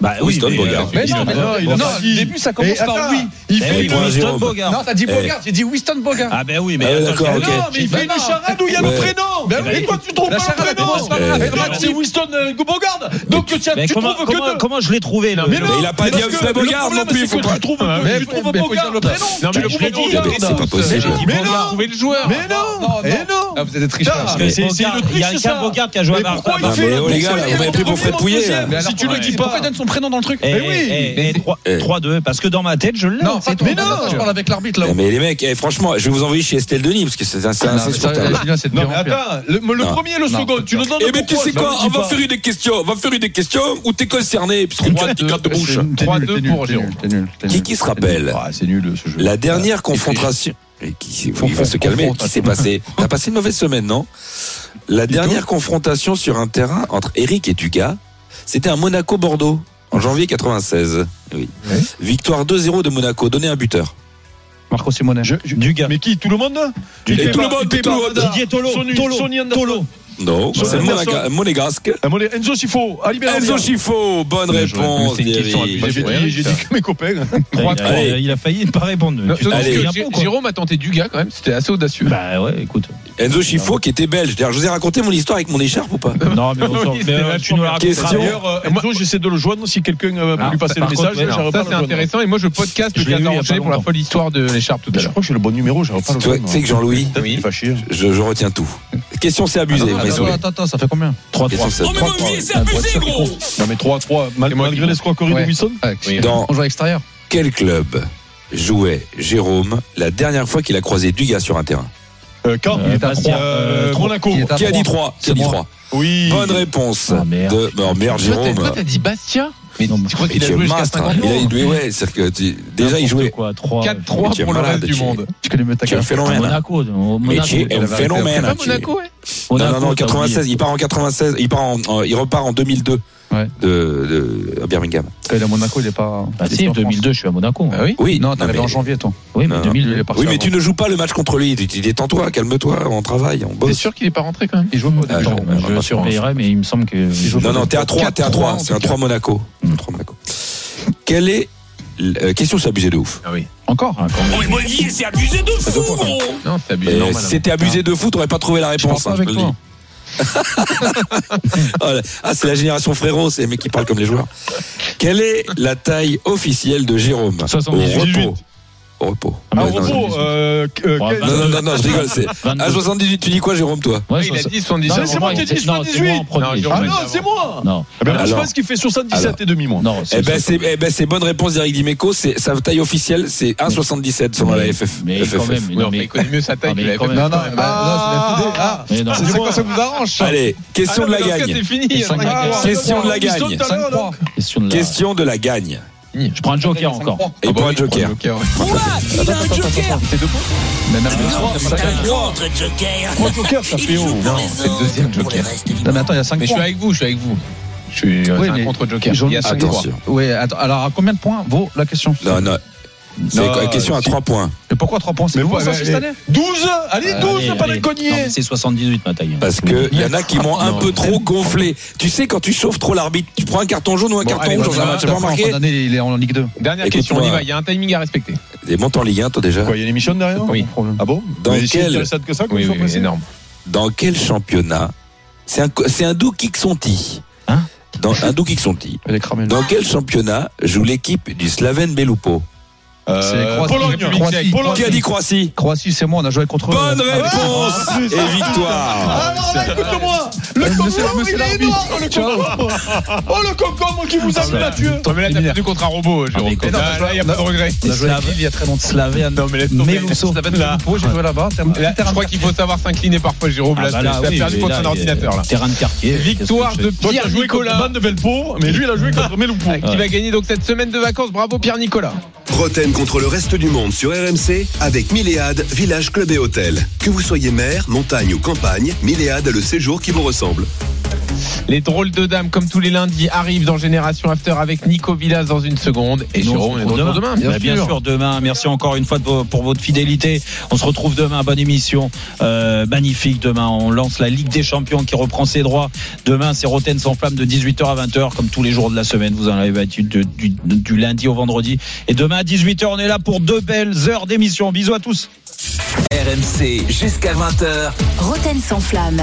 Bah, Winston oui, Bogart. Euh, mais non, mais non, il a non, pas début, ça commence eh, attends, par oui. Il eh fait une Winston Bogart. Non, t'as dit eh. Bogart, j'ai dit Winston Bogart. Ah, ben oui, mais. Ah, d'accord, ok. Ben non, mais il fait une charade où il y a le prénom. Ben mais toi, tu trompes pas le prénom. Bah c'est Winston euh, Bogart. Donc, tu trouves que. Comment je l'ai trouvé, là Mais non, il a pas dit Humphrey Bogart non plus. Tu trouves Bogart le prénom. Tu le prénom. C'est pas possible. Mais non. le joueur. Mais non. Mais non. Vous êtes tricheur. Il y a un Bogart qui a joué à Barcelone. Mais les gars, vous m'avez pris pour Fred Pouillet. Si tu le dis pas, donne son prénom prénom dans le truc. Mais oui. 3-2, eh. parce que dans ma tête, je l'ai. Non, pas mais non, je parle avec l'arbitre là. Eh, mais les mecs, eh, franchement, je vais vous envoyer chez Estelle Denis parce que c'est insupportable. Non, attends, le premier et le second, tu nous donnes mais tu sais quoi, on va faire une question, on va faire une question où t'es concerné, puisque tu as de bouche. 3-2 pour Jérôme. Qui qui se rappelle C'est nul ce jeu. La dernière confrontation. Qui, il faut se calmer. Qui s'est passé T'as passé une mauvaise semaine, non La dernière confrontation sur un terrain entre Eric et Dugas, c'était un Monaco-Bordeaux en janvier 96. Oui. Victoire 2-0 de Monaco, donné un buteur. Marco Simone. Dugas. Mais qui? Tout le monde? Du Et tout le monde. Didier Tolo, Tolo, Tolo. Non, c'est monégasque. Euh, Enzo Schiffo, Enzo bonne réponse. J'ai dit que mes copains. Hein. Il a failli ne pas répondre. Jérôme a tenté Dugas quand même, c'était assez audacieux. Bah ouais, écoute. Enzo Schifo qui était belge. D'ailleurs, je vous ai raconté mon histoire avec mon écharpe ou pas euh, Non, mais, on sort, mais euh, tu nous la raconteras. D'ailleurs, euh, Enzo, j'essaie de le joindre si quelqu'un euh, peut ah, lui passer le message. Ça, c'est intéressant. Et moi, je podcast je le Casar Enchaîné pour la folle histoire de l'écharpe tout à l'heure. Je crois que j'ai le bon numéro. Tu sais que Jean-Louis, je retiens tout. Question, c'est abusé. Attends, attends, ça fait combien 3-3. Oh, mais c'est abusé, gros Non, mais 3-3, malgré l'escroquerie de Wilson ah, On joue à l'extérieur. Quel club jouait Jérôme la dernière fois qu'il a croisé Dugas sur un terrain Caen. il est à 3. Monaco. Euh, Qui a dit 3 Qui a dit 3 Oui. Bonne réponse. Ah, merde. De... Non, merde, Jérôme. Toi, t'as dit Bastia mais non, tu crois qu'il a joué jusqu'à 50 hein. Il a joué, ouais, c'est-à-dire que tu, déjà il jouait 4-3 pour le reste du monde. Tu connais mieux ta Tu es un phénomène. Monaco, mais tu es un phénomène. Monaco, ouais. Non, non, non, 96, il part en 96, il repart en 2002 ouais. de, de, à Birmingham. Et à Monaco, il n'est pas. Bah si, 2002, je suis à Monaco. Hein. Ah oui. oui, non, t'arrives mais... en janvier, toi. Oui, mais, 2000, il est oui, mais tu ne joues pas le match contre lui. Détends-toi, calme-toi, on travaille, on bosse. T'es sûr qu'il n'est pas rentré quand même Il joue au ah, genre, Je surveillerai, mais il me semble que. Non, non, t'es à 3, t'es à 3. C'est un 3 Monaco. Un trois Monaco. Quel est euh, question, c'est abusé de ouf. Ah oui. Encore, ah, encore. Oh, je me c'est abusé de fou, gros. Non, c'est abusé. Eh, normal, hein. C'était abusé de fou, t'aurais pas trouvé la réponse. Je pense pas hein, avec je toi. ah, c'est la génération frérot, c'est les mecs qui parlent comme les joueurs. Quelle est la taille officielle de Jérôme? 78. Au repos. Au repos. Ouais, non, repos, je- euh, euh, quel- Non, non, non, je rigole. c'est- 22. À 78, tu dis quoi, Jérôme, toi Ouais, Il a dit 77. Non, c'est moi qui ai dit non, c'est moi en 78. premier. Non, Jérôme Ah non, c'est moi Non. Eh ben, moi, je Alors- pense qu'il fait 77 alors- et demi, moi. Non, Eh ben, c'est eh ben, c'est bonne réponse d'Eric Dimeco. C'est sa taille officielle, c'est 1,77 selon la FF. Mais quand même, Oui, non, mais il connaît mieux sa taille Non, que mais la même. Non, même. bah, non, c'est la. Ah, c'est quoi ça vous arrange Allez, question Ah de la gagne. Ah, Question de la gagne. Question de la. Question Je prends un joker encore. Et Ah bah pour un prends joker. joker. Quoi Il a un joker C'est deux points Mais même C'est un contre-joker Trois jokers, ça fait haut. Non, c'est le deuxième joker. Non, mais attends, il y a 5 Mais je suis points. avec vous, je suis avec vous. Je suis Il y a cinq Attention. points. Oui, attends, alors à combien de points vaut la question? Non, non. C'est quoi, question à si. 3 points. Mais pourquoi 3 points C'est pas- ça cette année 12 Allez, 12, Allez, pas Non, mais C'est 78, ma taille. Parce que il y en a qui m'ont un Non, peu trop gonflé. Tu sais, quand tu chauffes trop l'arbitre, tu prends un carton jaune ou un Bon, carton rouge dans un match. D'année, il est en Ligue 2. Dernière question, on y va. Il y a un timing à respecter. Des montes en Ligue 1, toi déjà Quoi, il y a une émission derrière Oui. Ah bon Dans quel- que ça, Oui, énorme. Dans quel championnat C'est un, c'est un doux Kixonti. Hein? Dans un doux Kixonti. Elle est cramée. Dans quel championnat joue l'équipe du Slaven Belupo Euh. Pologne. Croatie. Pologne. Qui a dit Croatie Croatie, c'est moi, on a joué contre eux. Bonne Ah, réponse Ah, et c'est- victoire. Alors là, écoute-moi Le concombre, il est énorme, le concombre Oh, le concombre qui vous a mis Mathieu Ouais, mais là, t'as perdu contre un robot, Jérôme. Là, il n'y a pas de regret. On a joué Slav- Lille il y a très longtemps. Slavian. Non, mais laisse tomber. J'ai joué là-bas. je crois qu'il faut savoir s'incliner parfois, Jérôme. Ah, Là, bah t'as là, t'as perdu contre un ordinateur. là. Terrain de quartier. Victoire de Pierre joué contre Nicolas. Van de Velpo, mais lui, il a joué contre Meloupo. Qui va gagner donc cette semaine de vacances. Bravo Pierre Nicolas. Roten contre le reste du monde sur RMC avec Milléade, village, club et hôtel. Que vous soyez mer, montagne ou campagne, Milléade a le séjour qui vous ressemble. Les drôles de dames, comme tous les lundis, arrivent dans Génération After avec Nico Villas dans une seconde. Et nous, Jérôme, on est de retour demain, bien, Bah, bien sûr. demain. Merci encore une fois pour votre fidélité. On se retrouve demain. Bonne émission. Euh, magnifique demain. On lance la Ligue des Champions qui reprend ses droits. Demain, c'est Roten sans flamme de 18h à 20h, comme tous les jours de la semaine. Vous en avez du, du lundi au vendredi. Et demain à 18h, on est là pour deux belles heures d'émission. Bisous à tous. RMC jusqu'à 20h. Roten sans flamme.